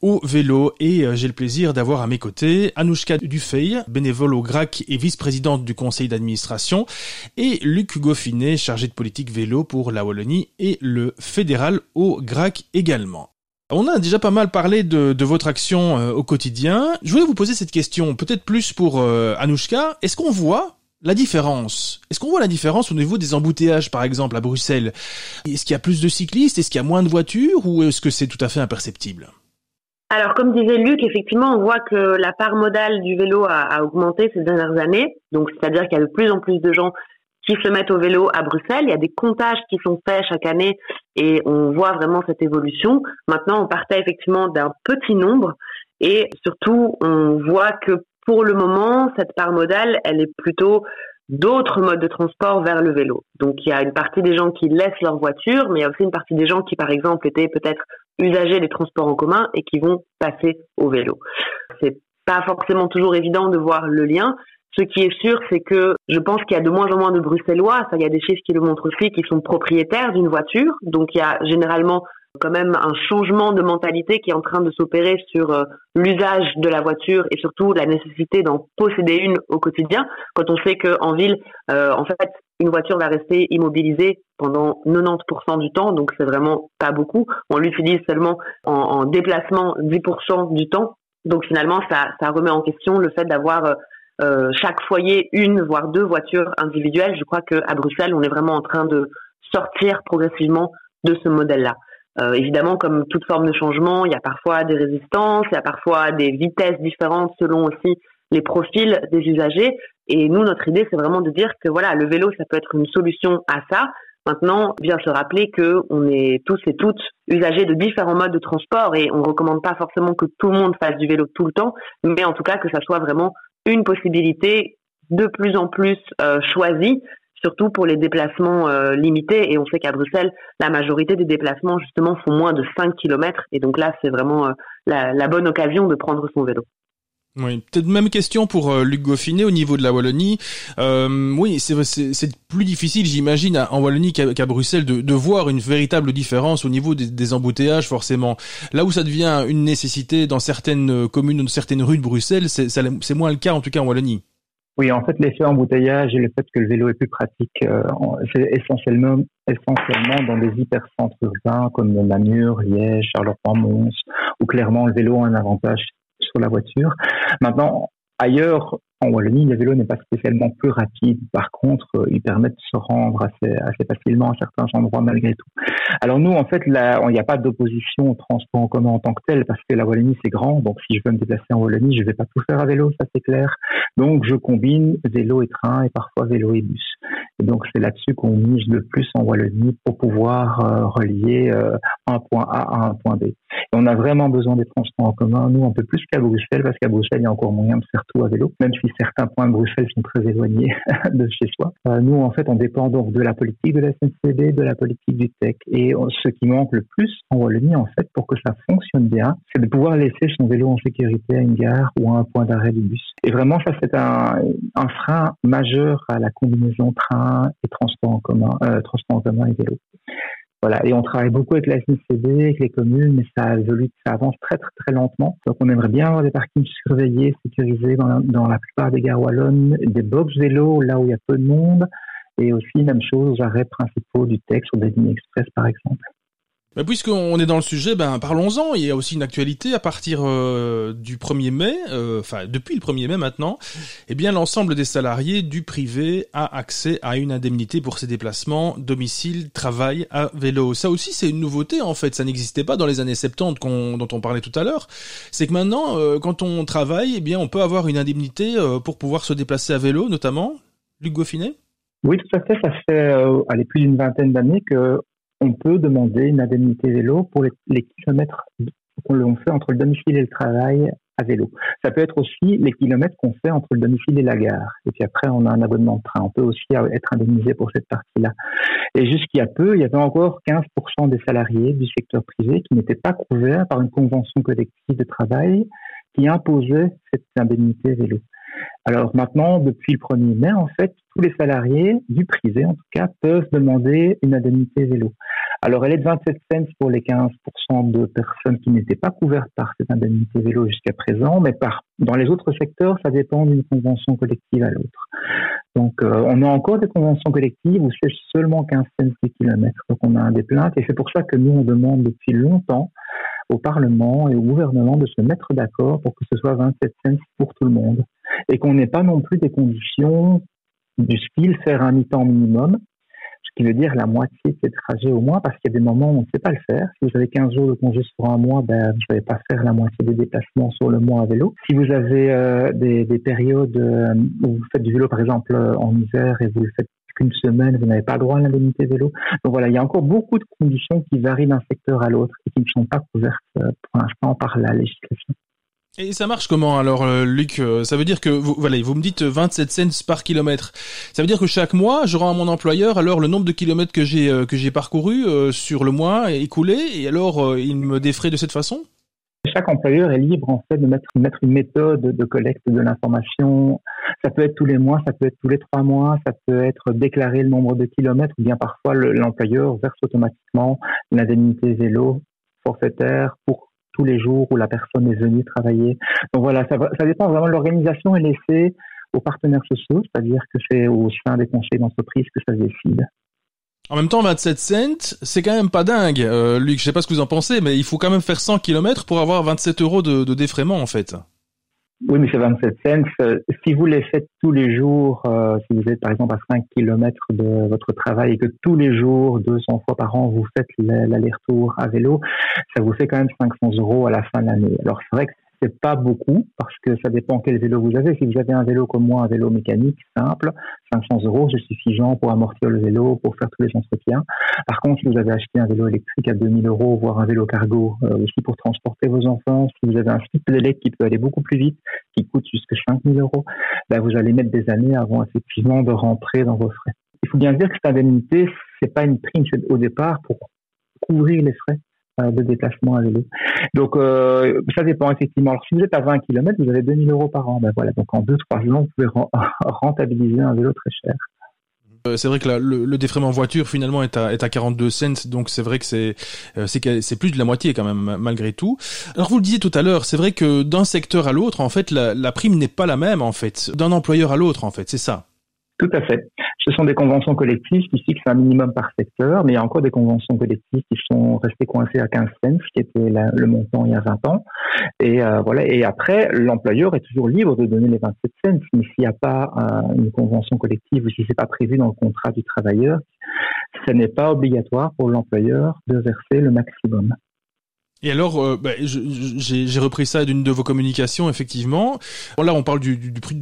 au vélo, et euh, j'ai le plaisir d'avoir à mes côtés Anouchka Dufey, bénévole au GRAC et vice-présidente du conseil d'administration, et Luc Goffinet, chargé de politique vélo pour la Wallonie et le fédéral au GRAC également. On a déjà pas mal parlé de, votre action euh, au quotidien. Je voulais vous poser cette question, peut-être plus pour euh, Anouchka. Est-ce qu'on voit la différence Est-ce qu'on voit la différence au niveau des embouteillages, par exemple, à Bruxelles? Est-ce qu'il y a plus de cyclistes? Est-ce qu'il y a moins de voitures? Ou est-ce que c'est tout à fait imperceptible? Alors, comme disait Luc, effectivement, on voit que la part modale du vélo a, a augmenté ces dernières années. Donc, c'est-à-dire qu'il y a de plus en plus de gens qui se mettent au vélo à Bruxelles. Il y a des comptages qui sont faits chaque année et on voit vraiment cette évolution. Maintenant, on partait effectivement d'un petit nombre et surtout, on voit que pour le moment, cette part modale, elle est plutôt d'autres modes de transport vers le vélo. Donc il y a une partie des gens qui laissent leur voiture, mais il y a aussi une partie des gens qui, par exemple, étaient peut-être usagers des transports en commun et qui vont passer au vélo. C'est pas forcément toujours évident de voir le lien. Ce qui est sûr, c'est que je pense qu'il y a de moins en moins de Bruxellois, ça il y a des chiffres qui le montrent aussi, qui sont propriétaires d'une voiture. Donc il y a généralement quand même un changement de mentalité qui est en train de s'opérer sur euh, l'usage de la voiture et surtout la nécessité d'en posséder une au quotidien. Quand on sait qu'en ville, euh, en fait, une voiture va rester immobilisée pendant 90% du temps, donc c'est vraiment pas beaucoup. On l'utilise seulement en, en, déplacement 10% du temps. Donc finalement, ça, ça remet en question le fait d'avoir euh, chaque foyer une voire deux voitures individuelles. Je crois qu'à Bruxelles, on est vraiment en train de sortir progressivement de ce modèle-là. Euh, évidemment, comme toute forme de changement, il y a parfois des résistances, il y a parfois des vitesses différentes selon aussi les profils des usagers. Et nous, notre idée, c'est vraiment de dire que voilà, le vélo, ça peut être une solution à ça. Maintenant, bien se rappeler que on est tous et toutes usagers de différents modes de transport et on recommande pas forcément que tout le monde fasse du vélo tout le temps, mais en tout cas que ça soit vraiment une possibilité de plus en plus euh, choisie surtout pour les déplacements euh, limités. Et on sait qu'à Bruxelles, la majorité des déplacements, justement, font moins de 5 km. Et donc là, c'est vraiment euh, la, bonne occasion de prendre son vélo. Oui, peut-être même question pour euh, Luc Goffinet au niveau de la Wallonie. Oui, c'est plus difficile, j'imagine, en Wallonie qu'à Bruxelles, de, voir une véritable différence au niveau des, des, embouteillages, forcément. Là où ça devient une nécessité dans certaines communes, dans certaines rues de Bruxelles, c'est moins le cas, en tout cas en Wallonie. Oui, en fait, l'effet embouteillage et le fait que le vélo est plus pratique, euh, c'est essentiellement, essentiellement dans des hypercentres urbains comme Namur, Liège, Charleroi-Mons, où clairement le vélo a un avantage sur la voiture. Maintenant, ailleurs, en Wallonie, le vélo n'est pas spécialement plus rapide. Par contre, euh, il permet de se rendre assez, facilement à certains endroits malgré tout. Alors nous, en fait, il n'y a pas d'opposition au transport en commun en tant que tel parce que la Wallonie, c'est grand. Donc, si je veux me déplacer en Wallonie, je ne vais pas tout faire à vélo, ça c'est clair. Donc, je combine vélo et train et parfois vélo et bus. Et donc, c'est là-dessus qu'on mise le plus en Wallonie pour pouvoir euh, relier euh, un point A à un point B. Et on a vraiment besoin des transports en commun. Nous, un peu plus qu'à Bruxelles parce qu'à Bruxelles, il y a encore moyen de faire tout à vélo, même si certains points de Bruxelles sont très éloignés de chez soi. Euh, nous, en fait, on dépend donc de la politique de la SNCB, de la politique du TEC. Et ce qui manque le plus en Wallonie, en fait, pour que ça fonctionne bien, c'est de pouvoir laisser son vélo en sécurité à une gare ou à un point d'arrêt du bus. Et vraiment, ça, c'est un, un, frein majeur à la combinaison train et transport en commun, euh, transport en commun et vélo. Voilà, et on travaille beaucoup avec la SNCB, avec les communes, mais ça évolue, ça avance très très très lentement. Donc on aimerait bien avoir des parkings surveillés, sécurisés dans la, plupart des gares wallonnes, des box vélos là où il y a peu de monde, et aussi même chose aux arrêts principaux du texte ou des lignes express par exemple. Puisqu'on est dans le sujet, ben parlons-en. Il y a aussi une actualité à partir euh, du 1er mai, euh, enfin depuis le 1er mai maintenant. Eh bien, l'ensemble des salariés du privé a accès à une indemnité pour ses déplacements, domicile, travail à vélo. Ça aussi, c'est une nouveauté en fait. Ça n'existait pas dans les années 70 dont on parlait tout à l'heure. C'est que maintenant, euh, quand on travaille, eh bien, on peut avoir une indemnité pour pouvoir se déplacer à vélo, notamment. Luc Goffinet oui, tout à fait. Ça fait allez, plus d'une vingtaine d'années que on peut demander une indemnité vélo pour les, kilomètres qu'on fait entre le domicile et le travail à vélo. Ça peut être aussi les kilomètres qu'on fait entre le domicile et la gare. Et puis après, on a un abonnement de train. On peut aussi être indemnisé pour cette partie-là. Et jusqu'il y a peu, il y avait encore 15% des salariés du secteur privé qui n'étaient pas couverts par une convention collective de travail qui imposait cette indemnité vélo. Alors maintenant, depuis le 1er mai, en fait, tous les salariés du privé, en tout cas, peuvent demander une indemnité vélo. Alors elle est de 27 cents pour les 15% de personnes qui n'étaient pas couvertes par cette indemnité vélo jusqu'à présent, mais par, dans les autres secteurs, ça dépend d'une convention collective à l'autre. Donc euh, on a encore des conventions collectives où c'est seulement 15 cents de kilomètre. Donc on a des plaintes et c'est pour ça que nous on demande depuis longtemps au Parlement et au gouvernement de se mettre d'accord pour que ce soit 27 cents pour tout le monde et qu'on n'ait pas non plus des conditions du style faire un mi-temps minimum, ce qui veut dire la moitié de ces trajets au mois, parce qu'il y a des moments où on ne sait pas le faire. Si vous avez 15 jours de congé sur un mois, ben, vous ne savez pas faire la moitié des déplacements sur le mois à vélo. Si vous avez euh, des, périodes euh, où vous faites du vélo, par exemple, euh, en hiver, et vous le faites qu'une semaine, vous n'avez pas droit à l'indemnité vélo. Donc voilà, il y a encore beaucoup de conditions qui varient d'un secteur à l'autre et qui ne sont pas couvertes pour l'instant par la législation. Et ça marche comment alors, euh, Luc euh, Ça veut dire que vous, voilà, vous me dites 27 cents par kilomètre. Ça veut dire que chaque mois, je rends à mon employeur alors le nombre de kilomètres que j'ai euh, que j'ai parcouru sur le mois écoulé, et alors il me défraie de cette façon? Chaque employeur est libre en fait de mettre, mettre une méthode de collecte de l'information. Ça peut être tous les mois, ça peut être tous les trois mois, ça peut être déclarer le nombre de kilomètres, ou bien parfois l'employeur verse automatiquement l'indemnité vélo forfaitaire pour tous les jours où la personne est venue travailler. Donc voilà, ça, dépend vraiment l'organisation et laissé aux partenaires sociaux, c'est-à-dire que c'est au sein des conseils d'entreprise que ça se décide. En même temps, 27 cents, c'est quand même pas dingue. Euh, Luc, je sais pas ce que vous en pensez, mais il faut quand même faire 100 km pour avoir 27 euros de, de défraiement, en fait. Oui, mais c'est 27 cents. Euh, si vous les faites tous les jours, euh, si vous êtes par exemple à 5 km de votre travail et que tous les jours, 200 fois par an, vous faites l'aller-retour à vélo, ça vous fait quand même 500 euros à la fin de l'année. Alors c'est vrai que c'est pas beaucoup parce que ça dépend quel vélo vous avez. Si vous avez un vélo comme moi, un vélo mécanique simple, 500 euros, c'est suffisant pour amortir le vélo, pour faire tous les entretiens. Par contre, si vous avez acheté un vélo électrique à 2000 euros, voire un vélo cargo euh, aussi pour transporter vos enfants, si vous avez un site pédalette qui peut aller beaucoup plus vite, qui coûte jusqu'à 5000 euros, ben vous allez mettre des années avant effectivement de rentrer dans vos frais. Il faut bien dire que cette indemnité, c'est pas une prime au départ pour couvrir les frais de déplacement à vélo. Donc, euh, ça dépend effectivement. Alors, si vous êtes à 20 km, vous avez 2000 euros par an. Ben voilà, donc en 2-3 ans, vous pouvez rentabiliser un vélo très cher. Euh, c'est vrai que le, le, défraiement voiture finalement est à, est à 42 cents, donc c'est vrai que c'est c'est plus de la moitié quand même malgré tout. Alors vous le disiez tout à l'heure, c'est vrai que d'un secteur à l'autre, en fait, la, la prime n'est pas la même en fait, d'un employeur à l'autre en fait, c'est ça? Tout à fait. Ce sont des conventions collectives qui fixent un minimum par secteur, mais il y a encore des conventions collectives qui sont restées coincées à 15 cents, qui était le montant il y a 20 ans. Et euh, voilà. Et après, l'employeur est toujours libre de donner les 27 cents, mais s'il n'y a pas une convention collective ou si c'est pas prévu dans le contrat du travailleur, ce n'est pas obligatoire pour l'employeur de verser le maximum. Et alors, euh, bah, j'ai repris ça d'une de vos communications, effectivement. là, on parle du,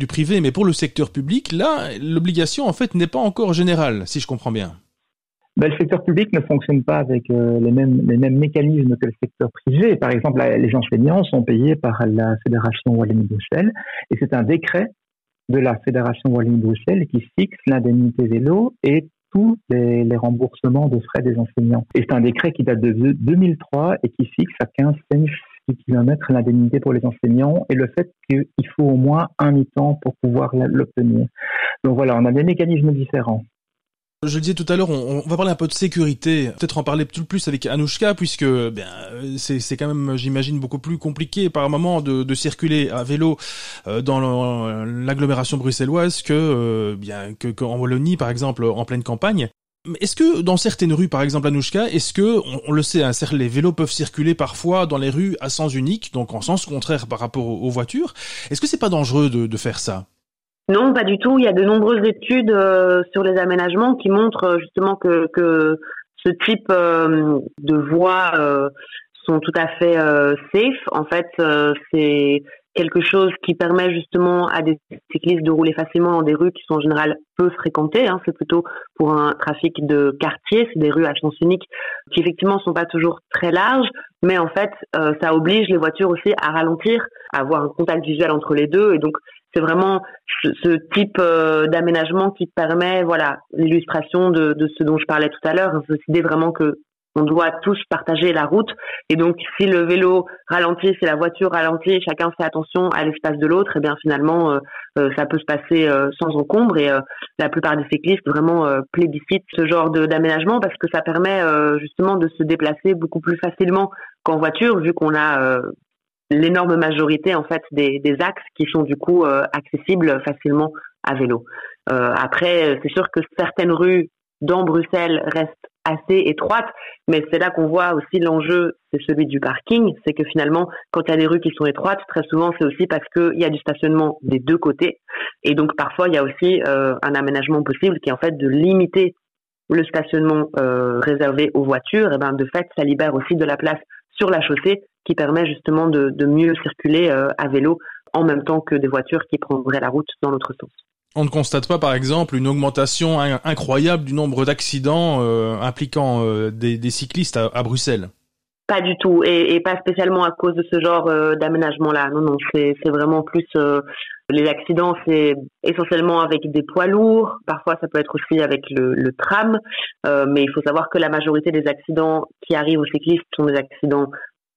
privé, mais pour le secteur public, là, l'obligation, en fait, n'est pas encore générale, si je comprends bien. Ben, le secteur public ne fonctionne pas avec euh, les, mêmes, les mêmes mécanismes que le secteur privé. Par exemple, les enseignants sont payés par la Fédération Wallonie-Bruxelles, et c'est un décret de la Fédération Wallonie-Bruxelles qui fixe l'indemnité vélo et tous les, remboursements de frais des enseignants. Et c'est un décret qui date de 2003 et qui fixe à 15 cents km l'indemnité pour les enseignants et le fait qu'il faut au moins un mi-temps pour pouvoir l'obtenir. Donc voilà, on a des mécanismes différents. Je le disais tout à l'heure, on, va parler un peu de sécurité, peut-être en parler tout plus avec Anouchka, puisque bien c'est quand même, j'imagine, beaucoup plus compliqué par moment de, de circuler à vélo euh, dans l'agglomération bruxelloise que euh, bien que qu'en Wallonie, par exemple, en pleine campagne. Est-ce que dans certaines rues, par exemple Anouchka, est-ce que on, le sait, hein, les vélos peuvent circuler parfois dans les rues à sens unique, donc en sens contraire par rapport aux, voitures. Est-ce que c'est pas dangereux de, de faire ça? Non, pas du tout. Il y a de nombreuses études euh, sur les aménagements qui montrent euh, justement que, que ce type euh, de voies sont tout à fait safe. En fait, c'est quelque chose qui permet justement à des cyclistes de rouler facilement dans des rues qui sont en général peu fréquentées. Hein. C'est plutôt pour un trafic de quartier, c'est des rues à sens unique qui effectivement sont pas toujours très larges, mais en fait ça oblige les voitures aussi à ralentir, à avoir un contact visuel entre les deux, et donc c'est vraiment ce, type euh, d'aménagement qui permet, voilà, l'illustration de, de, ce dont je parlais tout à l'heure, cette idée vraiment que on doit tous partager la route. Et donc, si le vélo ralentit, si la voiture ralentit, chacun fait attention à l'espace de l'autre, et eh bien finalement, euh, euh, ça peut se passer sans encombre. Et la plupart des cyclistes vraiment plébiscitent ce genre d'aménagement parce que ça permet justement de se déplacer beaucoup plus facilement qu'en voiture, vu qu'on a l'énorme majorité en fait des, des, axes qui sont du coup euh, accessibles facilement à vélo. Euh, après, c'est sûr que certaines rues dans Bruxelles restent assez étroites, mais c'est là qu'on voit aussi l'enjeu, c'est celui du parking. C'est que finalement, quand il y a des rues qui sont étroites, très souvent c'est aussi parce qu'il y a du stationnement des deux côtés, et donc parfois il y a aussi euh, un aménagement possible qui est en fait de limiter le stationnement euh, réservé aux voitures. Et ben de fait, ça libère aussi de la place sur la chaussée qui permet justement de, mieux circuler euh, à vélo en même temps que des voitures qui prendraient la route dans l'autre sens. On ne constate pas, par exemple, une augmentation incroyable du nombre d'accidents euh, impliquant euh, des, cyclistes à, Bruxelles Pas du tout, et, pas spécialement à cause de ce genre d'aménagement-là. Non, non, c'est vraiment plus les accidents, c'est essentiellement avec des poids lourds. Parfois, ça peut être aussi avec le, tram, mais il faut savoir que la majorité des accidents qui arrivent aux cyclistes sont des accidents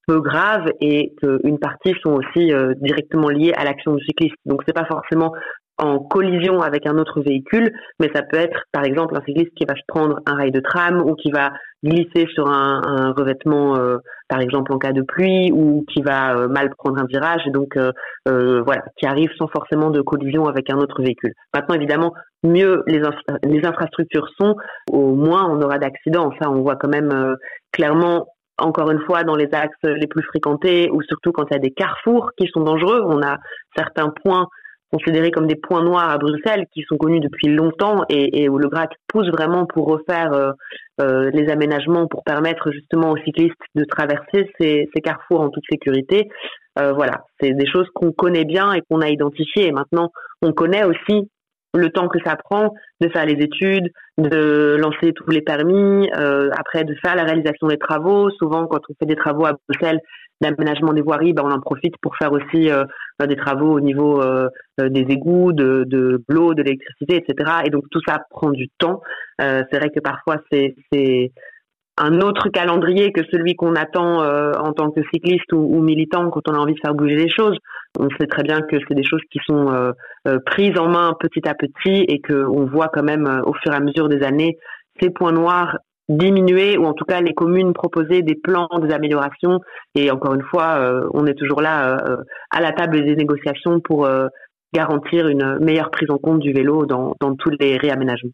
peu graves et qu'une partie sont aussi euh, directement liées à l'action du cycliste. Donc c'est pas forcément en collision avec un autre véhicule, mais ça peut être par exemple un cycliste qui va prendre un rail de tram ou qui va glisser sur un, revêtement, euh, par exemple en cas de pluie, ou qui va euh, mal prendre un virage, et donc voilà, qui arrive sans forcément de collision avec un autre véhicule. Maintenant évidemment, mieux les, les infrastructures sont, au moins on aura d'accidents. Ça, on voit quand même clairement encore une fois dans les axes les plus fréquentés ou surtout quand il y a des carrefours qui sont dangereux. On a certains points considérés comme des points noirs à Bruxelles qui sont connus depuis longtemps et, où le GRAC pousse vraiment pour refaire euh, euh, les aménagements pour permettre justement aux cyclistes de traverser ces, carrefours en toute sécurité. Euh, voilà, c'est des choses qu'on connaît bien et qu'on a identifiées. Maintenant, on connaît aussi le temps que ça prend de faire les études, de lancer tous les permis, après de faire la réalisation des travaux. Souvent, quand on fait des travaux à Bruxelles, l'aménagement des voiries, ben, on en profite pour faire aussi euh, des travaux au niveau euh, des égouts, de, de l'eau, de l'électricité, etc. Et donc tout ça prend du temps. c'est vrai que parfois c'est un autre calendrier que celui qu'on attend euh, en tant que cycliste ou, militant quand on a envie de faire bouger les choses. On sait très bien que c'est des choses qui sont euh, euh, prises en main petit à petit et qu'on voit quand même au fur et à mesure des années ces points noirs diminuer ou en tout cas les communes proposer des plans, des. Et encore une fois, on est toujours là à la table des négociations pour garantir une meilleure prise en compte du vélo dans, dans tous les réaménagements.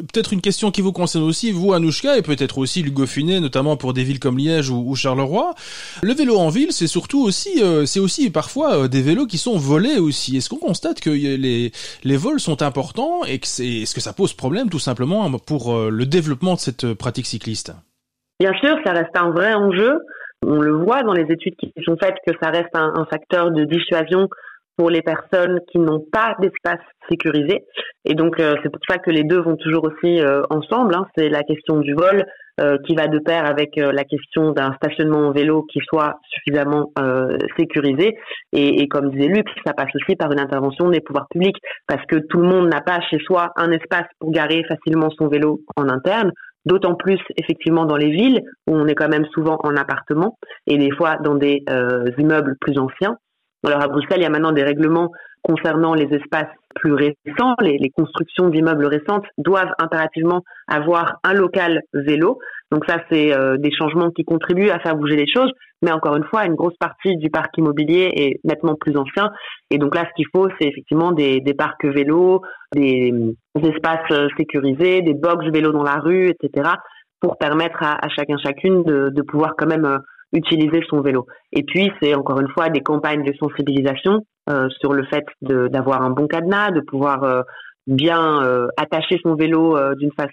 Peut-être une question qui vous concerne aussi, vous Anouchka, et peut-être aussi Hugo Funet, notamment pour des villes comme Liège ou, Charleroi. Le vélo en ville, c'est surtout aussi, euh, c'est aussi parfois euh, des vélos qui sont volés aussi. Est-ce qu'on constate que les, les vols sont importants et que c'est, est-ce que ça pose problème tout simplement pour euh, le développement de cette pratique cycliste? Bien sûr, ça reste un vrai enjeu. On le voit dans les études qui sont faites que ça reste un facteur de dissuasion pour les personnes qui n'ont pas d'espace sécurisé. Et donc, euh, c'est pour ça que les deux vont toujours aussi euh, ensemble. Hein. C'est la question du vol euh, qui va de pair avec la question d'un stationnement en vélo qui soit suffisamment sécurisé. Et, et, comme disait Luc, ça passe aussi par une intervention des pouvoirs publics parce que tout le monde n'a pas chez soi un espace pour garer facilement son vélo en interne. D'autant plus effectivement dans les villes où on est quand même souvent en appartement et des fois dans des immeubles plus anciens. Alors à Bruxelles, il y a maintenant des règlements concernant les espaces plus récents, les, les constructions d'immeubles récentes doivent impérativement avoir un local vélo. Donc ça, c'est euh, des changements qui contribuent à faire bouger les choses. Mais encore une fois, une grosse partie du parc immobilier est nettement plus ancien. Et donc là, ce qu'il faut, c'est effectivement des, des parcs vélos, des, espaces sécurisés, des box vélos dans la rue, etc., pour permettre à, à chacun chacune de, de, pouvoir quand même euh, utiliser son vélo. Et puis, c'est encore une fois des campagnes de sensibilisation euh, sur le fait d'avoir un bon cadenas, de pouvoir euh, bien euh, attacher son vélo d'une façon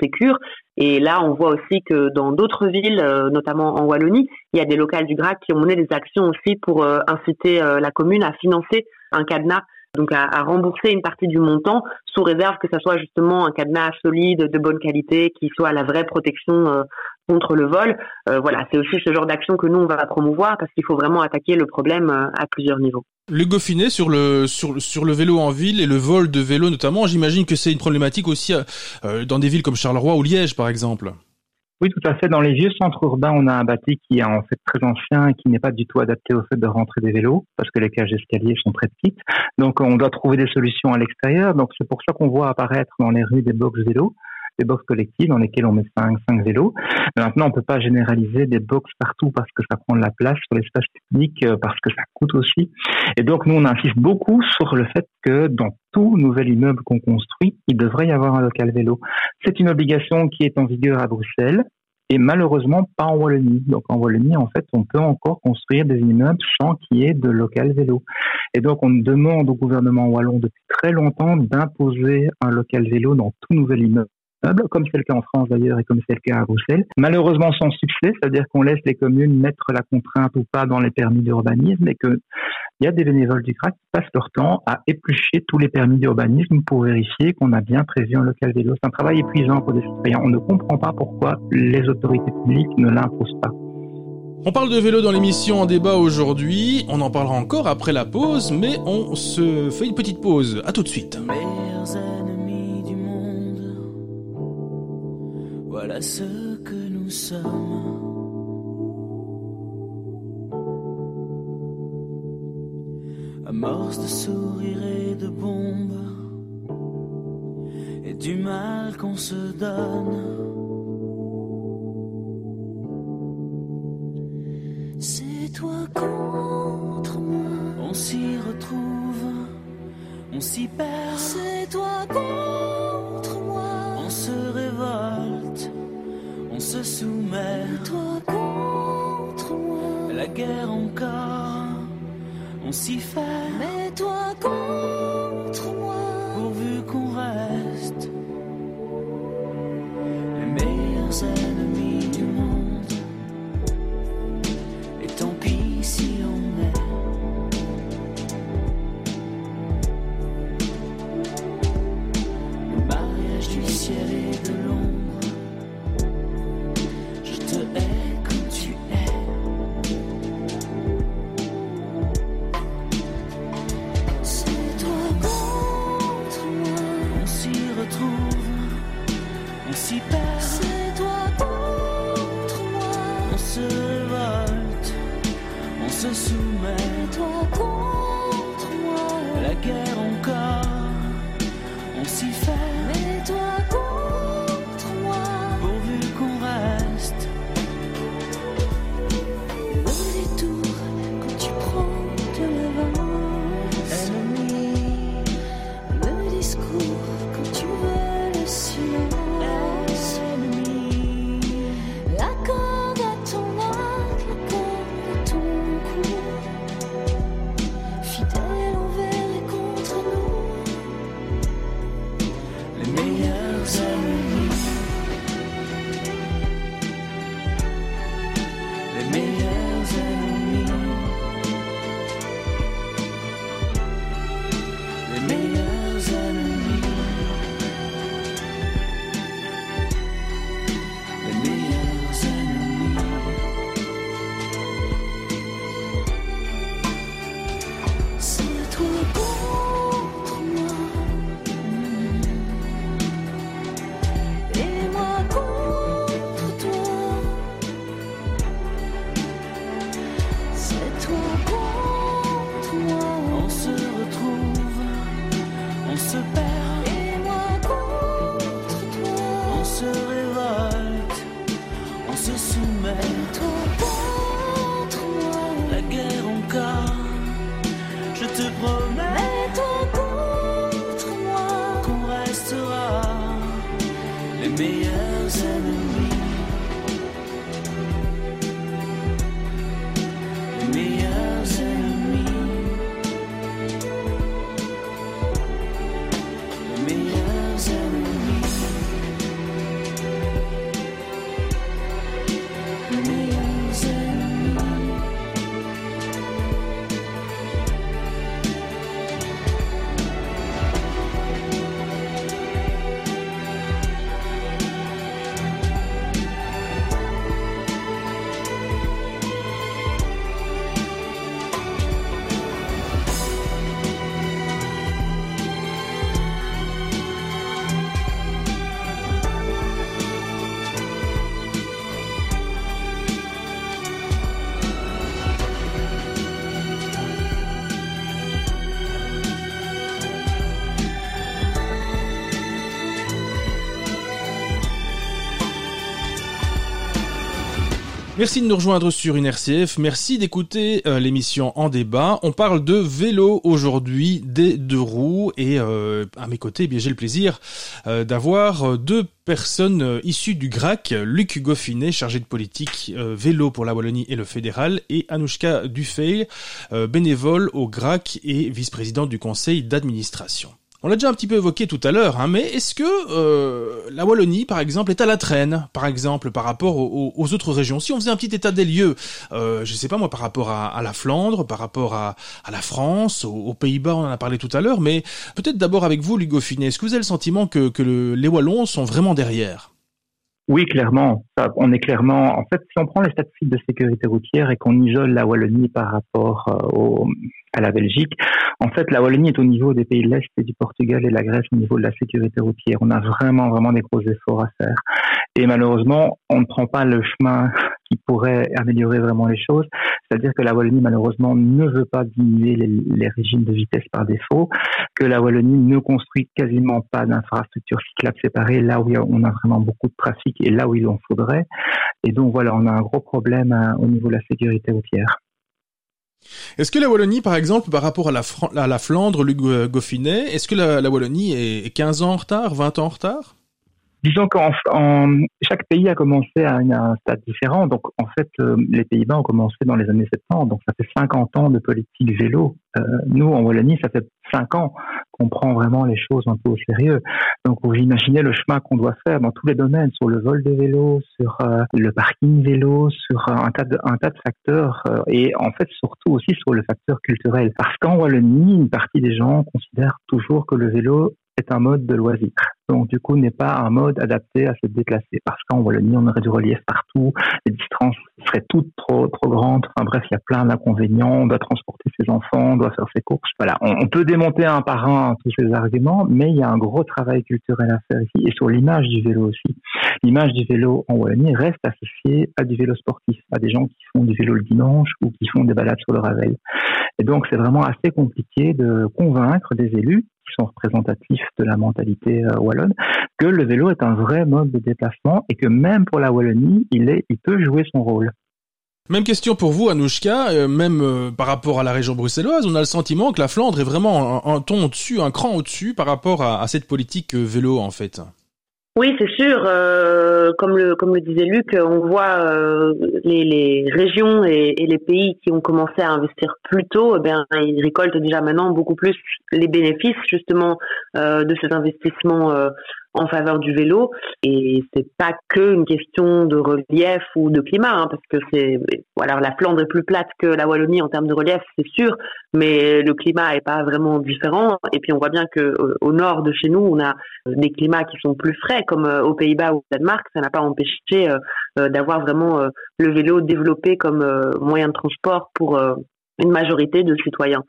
sécure. Et là, on voit aussi que dans d'autres villes, notamment en Wallonie, il y a des locales du GRAC qui ont mené des actions aussi pour inciter la commune à financer un cadenas donc à, à, rembourser une partie du montant sous réserve que ça soit justement un cadenas solide, de bonne qualité, qui soit la vraie protection euh, contre le vol. Euh, voilà, c'est aussi ce genre d'action que nous on va promouvoir parce qu'il faut vraiment attaquer le problème euh, à plusieurs niveaux. Le Goffinet sur le sur sur le vélo en ville et le vol de vélo notamment, j'imagine que c'est une problématique aussi euh, dans des villes comme Charleroi ou Liège par exemple. Oui, tout à fait. Dans les vieux centres urbains, on a un bâti qui est en fait très ancien et qui n'est pas du tout adapté au fait de rentrer des vélos parce que les cages d'escalier sont très petites. Donc, on doit trouver des solutions à l'extérieur. Donc, c'est pour ça qu'on voit apparaître dans les rues des box vélos des box collectives dans lesquelles on met 5, 5 vélos. maintenant, on peut pas généraliser des box partout parce que ça prend de la place sur l'espace public, euh, parce que ça coûte aussi. Et donc, nous, on insiste beaucoup sur le fait que dans tout nouvel immeuble qu'on construit, il devrait y avoir un local vélo. C'est une obligation qui est en vigueur à Bruxelles et malheureusement pas en Wallonie. Donc en Wallonie, en fait, on peut encore construire des immeubles sans qu'il y ait de local vélo. Et donc on demande au gouvernement wallon depuis très longtemps d'imposer un local vélo dans tout nouvel immeuble comme c'est le cas en France d'ailleurs et comme c'est le cas à Bruxelles. Malheureusement sans succès, c'est-à-dire qu'on laisse les communes mettre la contrainte ou pas dans les permis d'urbanisme et que il y a des bénévoles du CRAC qui passent leur temps à éplucher tous les permis d'urbanisme pour vérifier qu'on a bien prévu un local vélo. C'est un travail épuisant pour des citoyens. On ne comprend pas pourquoi les autorités publiques ne l'imposent pas. On parle de vélo dans l'émission en débat aujourd'hui. On en parlera encore après la pause, mais on se fait une petite pause. À tout de suite. Voilà ce que nous sommes. Amorce de sourire et de bombes, et du mal qu'on se donne. C'est toi contre moi. On s'y retrouve, on s'y perd. C'est toi contre guerre encore, on s'y fait. Mais toi contre Merci de nous rejoindre sur une RCF. Merci d'écouter euh, l'émission En débat. On parle de vélo aujourd'hui, des deux roues. Et euh, à mes côtés, eh bien j'ai le plaisir euh, d'avoir deux personnes issues du GRAC. Luc Goffinet, chargé de politique vélo pour la Wallonie et le fédéral. Et Anouchka euh, bénévole au GRAC et vice-présidente du conseil d'administration. On l'a déjà un petit peu évoqué tout à l'heure, hein, mais est-ce que euh, la Wallonie, par exemple, est à la traîne, par exemple, par rapport aux, aux autres régions? Si on faisait un petit état des lieux, euh, je sais pas moi, par rapport à, la Flandre, par rapport à, la France, aux, aux Pays-Bas, on en a parlé tout à l'heure, mais peut-être d'abord avec vous, Lugo Finet, est-ce que vous avez le sentiment que, que le- les Wallons sont vraiment derrière? Oui, clairement. On est clairement. En fait, si on prend les statistiques de sécurité routière et qu'on isole la Wallonie par rapport euh, au, à la Belgique, en fait, la Wallonie est au niveau des pays de l'Est et du Portugal et de la Grèce au niveau de la sécurité routière. On a vraiment, vraiment des gros efforts à faire. Et malheureusement, on ne prend pas le chemin qui pourrait améliorer vraiment les choses. C'est-à-dire que la Wallonie, malheureusement, ne veut pas diminuer les, régimes de vitesse par défaut, que la Wallonie ne construit quasiment pas d'infrastructures cyclables séparées là où on a vraiment beaucoup de trafic et là où il en faudrait. Et donc voilà, on a un gros problème hein, au niveau de la sécurité routière. Est-ce que la Wallonie, par exemple, par rapport à la, Flandre, Luc Goffinet, est-ce que la, Wallonie est 15 ans en retard, 20 ans en retard? Disons qu'en en- chaque pays a commencé à, un stade différent. Donc, en fait, euh, les Pays-Bas ont commencé dans les années 70. Donc, ça fait 50 ans de politique vélo. Euh, nous, en Wallonie, ça fait 5 ans qu'on prend vraiment les choses un peu au sérieux. Donc, vous imaginez le chemin qu'on doit faire dans tous les domaines, sur le vol de vélo, sur euh, le parking vélo, sur un tas de, un tas de facteurs. euh, et en fait, surtout aussi sur le facteur culturel. Parce qu'en Wallonie, une partie des gens considèrent toujours que le vélo est un mode de loisir. Donc, du coup, n'est pas un mode adapté à se déplacer. Parce qu'en Wallonie, on aurait du relief partout, les distances seraient toutes trop, trop grandes. Enfin, bref, il y a plein d'inconvénients. On doit transporter ses enfants, on doit faire ses courses. Voilà. On, peut démonter un par un tous ces arguments, mais il y a un gros travail culturel à faire ici et sur l'image du vélo aussi. L'image du vélo en Wallonie reste associée à du vélo sportif, à des gens qui font du vélo le dimanche ou qui font des balades sur le Ravel. Et donc, c'est vraiment assez compliqué de convaincre des élus qui sont représentatifs de la mentalité euh, wallonne, que le vélo est un vrai mode de déplacement et que même pour la Wallonie, il, est, il peut jouer son rôle. Même question pour vous, Anouchka, euh, même euh, par rapport à la région bruxelloise, on a le sentiment que la Flandre est vraiment un, ton au-dessus, un cran au-dessus par rapport à, cette politique vélo en fait. Oui, c'est sûr. euh, comme le comme le disait Luc, on voit euh, les, les régions et, les pays qui ont commencé à investir plus tôt, eh bien, ils récoltent déjà maintenant beaucoup plus les bénéfices justement euh, de cet investissement en faveur du vélo. Et c'est pas que une question de relief ou de climat, hein, parce que c'est voilà, la Flandre est plus plate que la Wallonie en termes de relief, c'est sûr, mais le climat est pas vraiment différent. Et puis on voit bien que euh, au nord de chez nous, on a des climats qui sont plus frais, comme euh, aux Pays-Bas ou au Danemark. Ça n'a pas empêché euh, euh, d'avoir vraiment euh, le vélo développé comme euh, moyen de transport pour euh, une majorité de citoyens.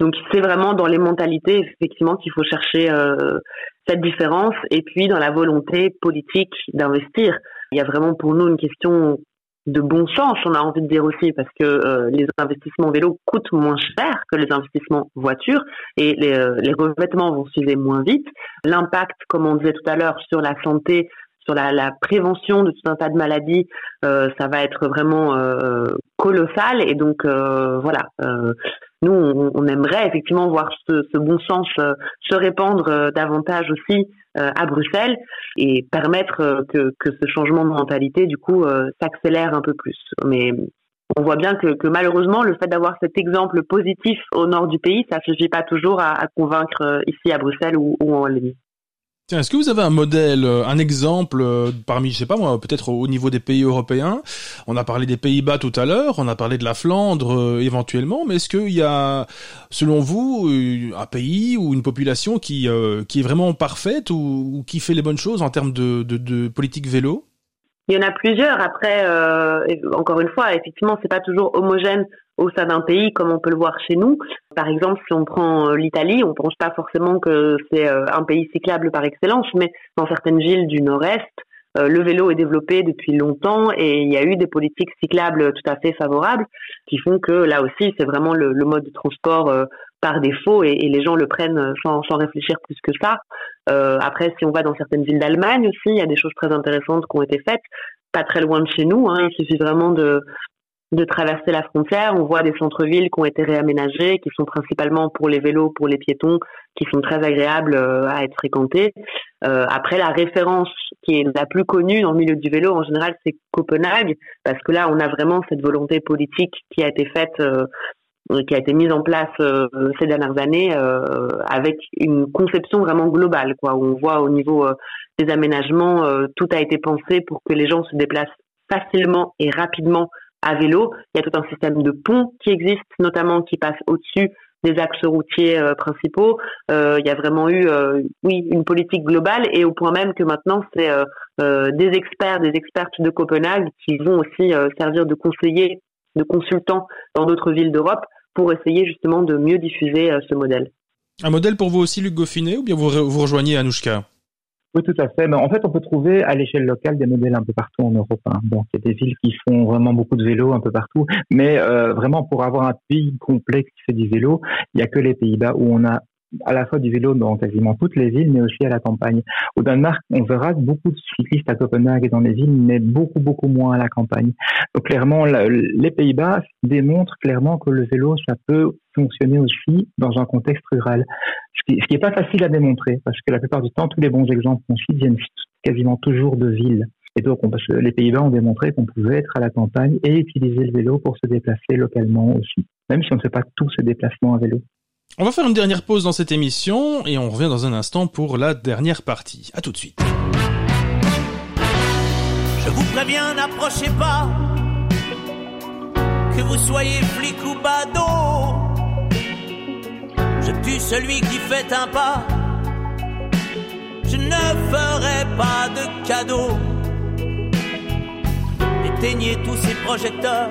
Donc c'est vraiment dans les mentalités effectivement qu'il faut chercher euh, cette différence et puis dans la volonté politique d'investir. Il y a vraiment pour nous une question de bon sens, on a envie de dire aussi, parce que euh, les investissements vélo coûtent moins cher que les investissements voitures et les, euh, les revêtements vont suivre moins vite. L'impact, comme on disait tout à l'heure, sur la santé, sur la, prévention de tout un tas de maladies, euh, ça va être vraiment colossal. Et donc voilà, nous on, aimerait effectivement voir ce, bon sens se répandre davantage aussi à Bruxelles et permettre que, que, ce changement de mentalité du coup s'accélère un peu plus. Mais on voit bien que, malheureusement le fait d'avoir cet exemple positif au nord du pays, ça suffit pas toujours à, convaincre ici à Bruxelles ou, ou en Wallonie. Tiens, est-ce que vous avez un modèle, euh, un exemple euh, parmi, je sais pas moi, peut-être au niveau des pays européens? On a parlé des Pays-Bas tout à l'heure, on a parlé de la Flandre euh, éventuellement, mais est-ce qu'il y a, selon vous, un pays ou une population qui qui est vraiment parfaite ou, qui fait les bonnes choses en termes de politique vélo? Il y en a plusieurs. Après, euh, encore une fois, effectivement, c'est pas toujours homogène au sein d'un pays comme on peut le voir chez nous. Par exemple, si on prend euh, l'Italie, on pense pas forcément que c'est euh, un pays cyclable par excellence, mais dans certaines villes du Nord-Est, euh, le vélo est développé depuis longtemps et il y a eu des politiques cyclables tout à fait favorables qui font que là aussi c'est vraiment le, mode de transport par défaut et, les gens le prennent sans réfléchir plus que ça. Euh, après, si on va dans certaines villes d'Allemagne aussi, il y a des choses très intéressantes qui ont été faites, pas très loin de chez nous. Hein, il suffit vraiment de traverser la frontière. On voit des centres-villes qui ont été réaménagés, qui sont principalement pour les vélos, pour les piétons, qui sont très agréables euh, à être fréquentés. Euh, après, la référence qui est la plus connue dans le milieu du vélo, en général, c'est Copenhague, parce que là, on a vraiment cette volonté politique qui a été faite, qui a été mise en place euh, ces dernières années, euh, avec une conception vraiment globale, quoi. Où on voit au niveau euh, des aménagements, tout a été pensé pour que les gens se déplacent facilement et rapidement à vélo. Il y a tout un système de ponts qui existe, notamment qui passe au-dessus des axes routiers euh, principaux. Euh, il y a vraiment eu, euh, oui, une politique globale et au point même que maintenant c'est des experts, des expertes de Copenhague qui vont aussi servir de conseillers, de consultants dans d'autres villes d'Europe pour essayer justement de mieux diffuser ce modèle. Un modèle pour vous aussi, Luc Goffinet, ou bien vous, vous rejoignez Anouchka? Oui, tout à fait. Mais en fait, on peut trouver à l'échelle locale des modèles un peu partout en Europe. Hein. Donc, il y a des villes qui font vraiment beaucoup de vélos un peu partout. Mais euh, vraiment, pour avoir un pays complet qui fait du vélo, il n'y a que les Pays-Bas où on a à la fois du vélo dans quasiment toutes les villes, mais aussi à la campagne. Au Danemark, on verra beaucoup de cyclistes à Copenhague et dans les villes, mais beaucoup, beaucoup moins à la campagne. Donc clairement, les Pays-Bas démontrent clairement que le vélo, ça peut fonctionner aussi dans un contexte rural. Ce qui, ce qui est pas facile à démontrer, parce que la plupart du temps, tous les bons exemples qu'on cite viennent quasiment toujours de villes. Et donc, les Pays-Bas ont démontré qu'on pouvait être à la campagne et utiliser le vélo pour se déplacer localement aussi, même si on ne fait pas tous ces déplacements à vélo. On va faire une dernière pause dans cette émission et on revient dans un instant pour la dernière partie. À tout de suite. Je vous préviens, n'approchez pas, que vous soyez flic ou badaud. Je tue celui qui fait un pas, je ne ferai pas de cadeau. Éteignez tous ces projecteurs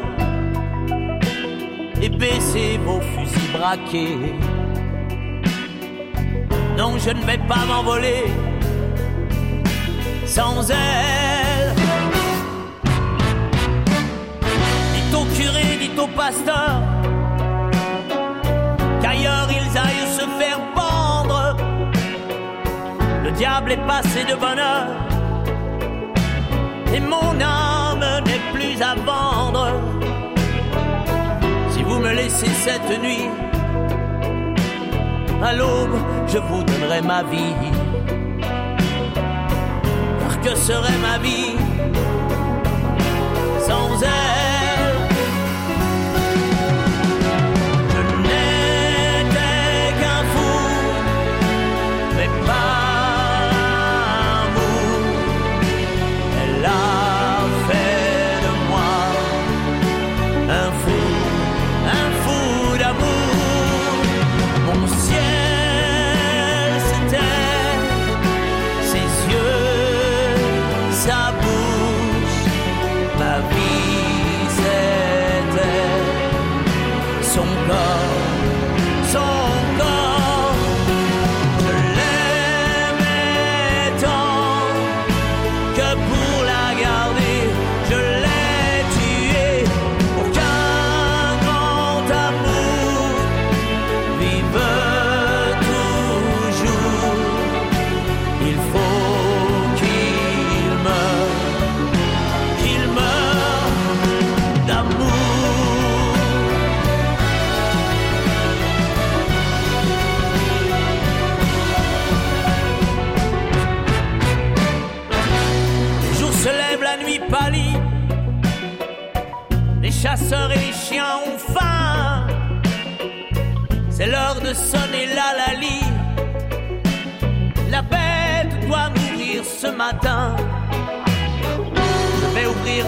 et baissez vos fusils braqués. Non, je ne vais pas m'envoler sans elle. Dites au curé, dites au pasteur, qu'ailleurs ils aillent se faire pendre. Le diable est passé de bonheur, et mon âme n'est plus à vendre cette nuit, à l'aube, je vous donnerai ma vie. Car que serait ma vie sans elle?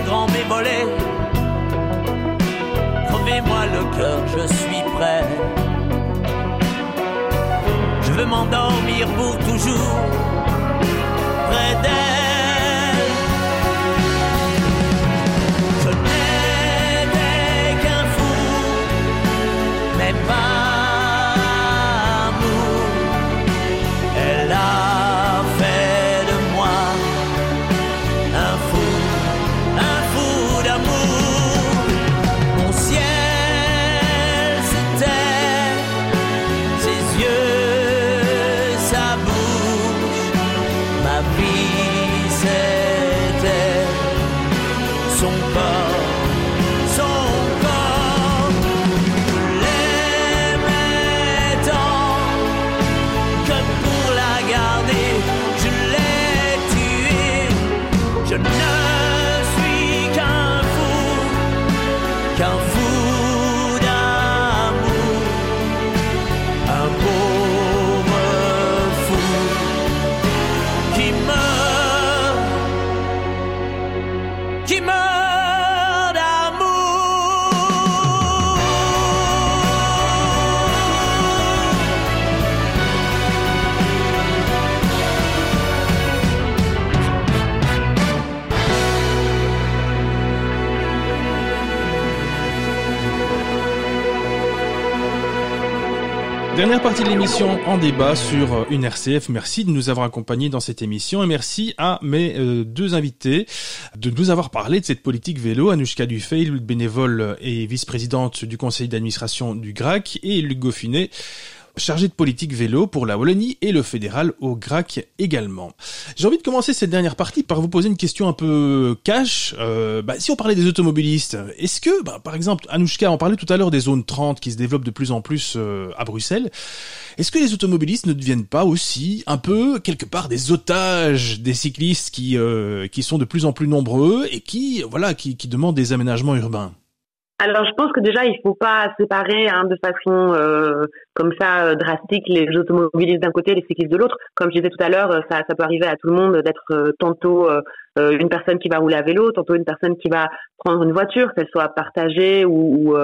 Grand volets. Crevez-moi le cœur, je suis prêt. Je veux m'endormir pour toujours près d'elle. Dernière partie de l'émission en débat sur euh, une RCF. Merci de nous avoir accompagnés dans cette émission et merci à mes euh, deux invités de nous avoir parlé de cette politique vélo. Anouchka Dufay, bénévole et vice-présidente du conseil d'administration du GRAC et Luc Goffinet, chargé de politique vélo pour la Wallonie et le fédéral au GRAC également. J'ai envie de commencer cette dernière partie par vous poser une question un peu cash. Euh, bah, si on parlait des automobilistes, est-ce que, bah, par exemple, Anouchka, on parlait tout à l'heure des zones 30 qui se développent de plus en plus euh, à Bruxelles. Est-ce que les automobilistes ne deviennent pas aussi un peu quelque part des otages des cyclistes qui euh, qui sont de plus en plus nombreux et qui voilà qui, qui demandent des aménagements urbains? Alors, je pense que déjà, il faut pas séparer hein, de façon euh, comme ça euh, drastique les automobilistes d'un côté les cyclistes de l'autre. Comme je disais tout à l'heure, euh, ça, peut arriver à tout le monde d'être tantôt une personne qui va rouler à vélo, tantôt une personne qui va prendre une voiture, qu'elle soit partagée ou, ou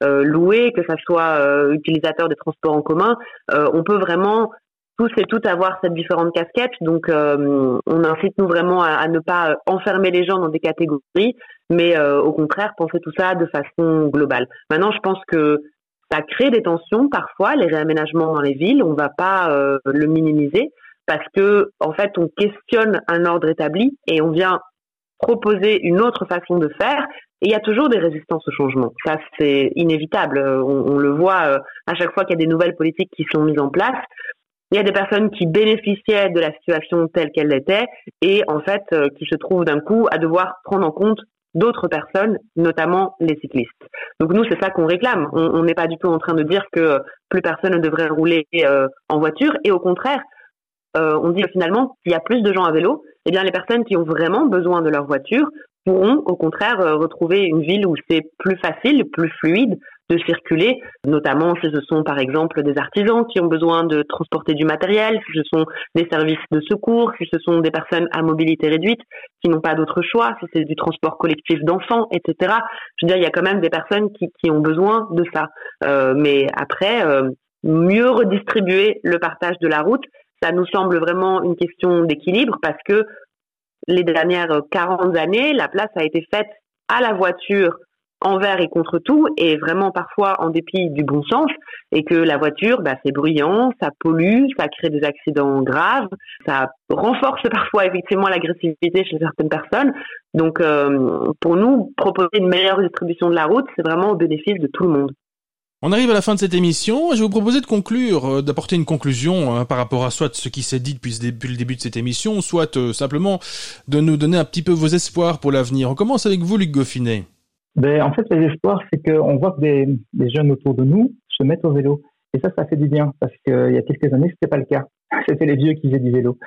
louée, que ça soit utilisateur des transports en commun. On peut vraiment tous et toutes avoir cette différente casquette. Donc, on incite nous vraiment à ne pas enfermer les gens dans des catégories, mais euh, au contraire penser tout ça de façon globale. Maintenant, je pense que ça crée des tensions parfois, les réaménagements dans les villes. On va pas euh, le minimiser parce que en fait, on questionne un ordre établi et on vient proposer une autre façon de faire. Et il y a toujours des résistances au changement. Ça, c'est inévitable. Euh, On, le voit à chaque fois qu'il y a des nouvelles politiques qui sont mises en place. Il y a des personnes qui bénéficiaient de la situation telle qu'elle était et en fait qui se trouvent d'un coup à devoir prendre en compte d'autres personnes, notamment les cyclistes. Donc nous, c'est ça qu'on réclame. On n'est pas du tout en train de dire que plus personne ne devrait rouler euh, en voiture et au contraire, euh, on dit finalement qu'il y a plus de gens à vélo, eh bien les personnes qui ont vraiment besoin de leur voiture pourront au contraire euh, retrouver une ville où c'est plus facile, plus fluide de circuler, notamment si ce sont par exemple des artisans qui ont besoin de transporter du matériel, si ce sont des services de secours, si ce sont des personnes à mobilité réduite qui n'ont pas d'autre choix, si c'est du transport collectif d'enfants, etc. Je veux dire, il y a quand même des personnes qui, qui ont besoin de ça. Euh, mais après, euh, mieux redistribuer le partage de la route, ça nous semble vraiment une question d'équilibre parce que les dernières 40 années, la place a été faite à la voiture envers et contre tout, et vraiment parfois en dépit du bon sens, et que la voiture, bah, c'est bruyant, ça pollue, ça crée des accidents graves, ça renforce parfois effectivement l'agressivité chez certaines personnes. Donc euh, pour nous, proposer une meilleure distribution de la route, c'est vraiment au bénéfice de tout le monde. On arrive à la fin de cette émission. Je vais vous proposer de conclure, euh, d'apporter une conclusion hein, par rapport à soit ce qui s'est dit depuis, le début de cette émission, soit euh, simplement de nous donner un petit peu vos espoirs pour l'avenir. On commence avec vous, Luc Goffinet. Ben, en fait, les espoirs, c'est qu'on voit que des, des, jeunes autour de nous se mettent au vélo. Et ça, ça fait du bien, parce qu'il y a quelques années, c'était pas le cas. C'était les vieux qui faisaient du vélo.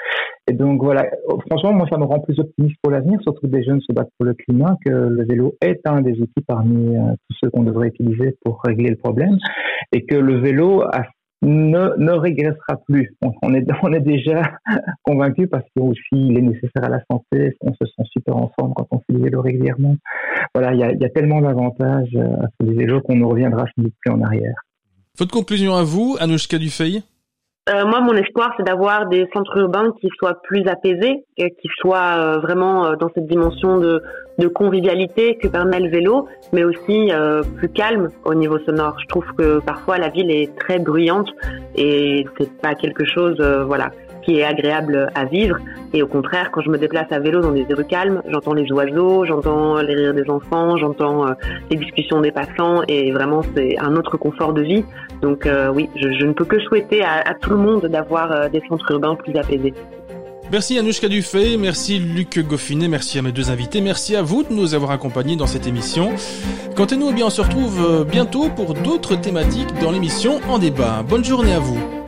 Et donc voilà, franchement, moi, ça me rend plus optimiste pour l'avenir, surtout que des jeunes se battent pour le climat, que le vélo est un des outils parmi euh, tous ceux qu'on devrait utiliser pour régler le problème, et que le vélo a ne, ne régressera plus. On, est, on est déjà convaincu parce que aussi il est nécessaire à la santé, on se sent super ensemble quand on fait du régulièrement. Voilà, il y a, y a tellement d'avantages à faire du vélo qu'on ne reviendra plus en arrière. Votre conclusion à vous, Anouchka Dufeil euh, moi, mon espoir, c'est d'avoir des centres urbains qui soient plus apaisés, qui soient euh, vraiment euh, dans cette dimension de, de, convivialité que permet le vélo, mais aussi plus calme au niveau sonore. Je trouve que parfois la ville est très bruyante et c'est pas quelque chose, voilà, qui est agréable à vivre. Et au contraire, quand je me déplace à vélo dans des rues calmes, j'entends les oiseaux, j'entends les rires des enfants, j'entends les discussions des passants, et vraiment c'est un autre confort de vie. Donc euh, oui, je, ne peux que souhaiter à, à tout le monde d'avoir euh, des centres urbains plus apaisés. Merci Anouchka Dufay, merci Luc Goffinet, merci à mes deux invités, merci à vous de nous avoir accompagnés dans cette émission. Quant à nous, eh bien, on se retrouve bientôt pour d'autres thématiques dans l'émission En débat. Bonne journée à vous.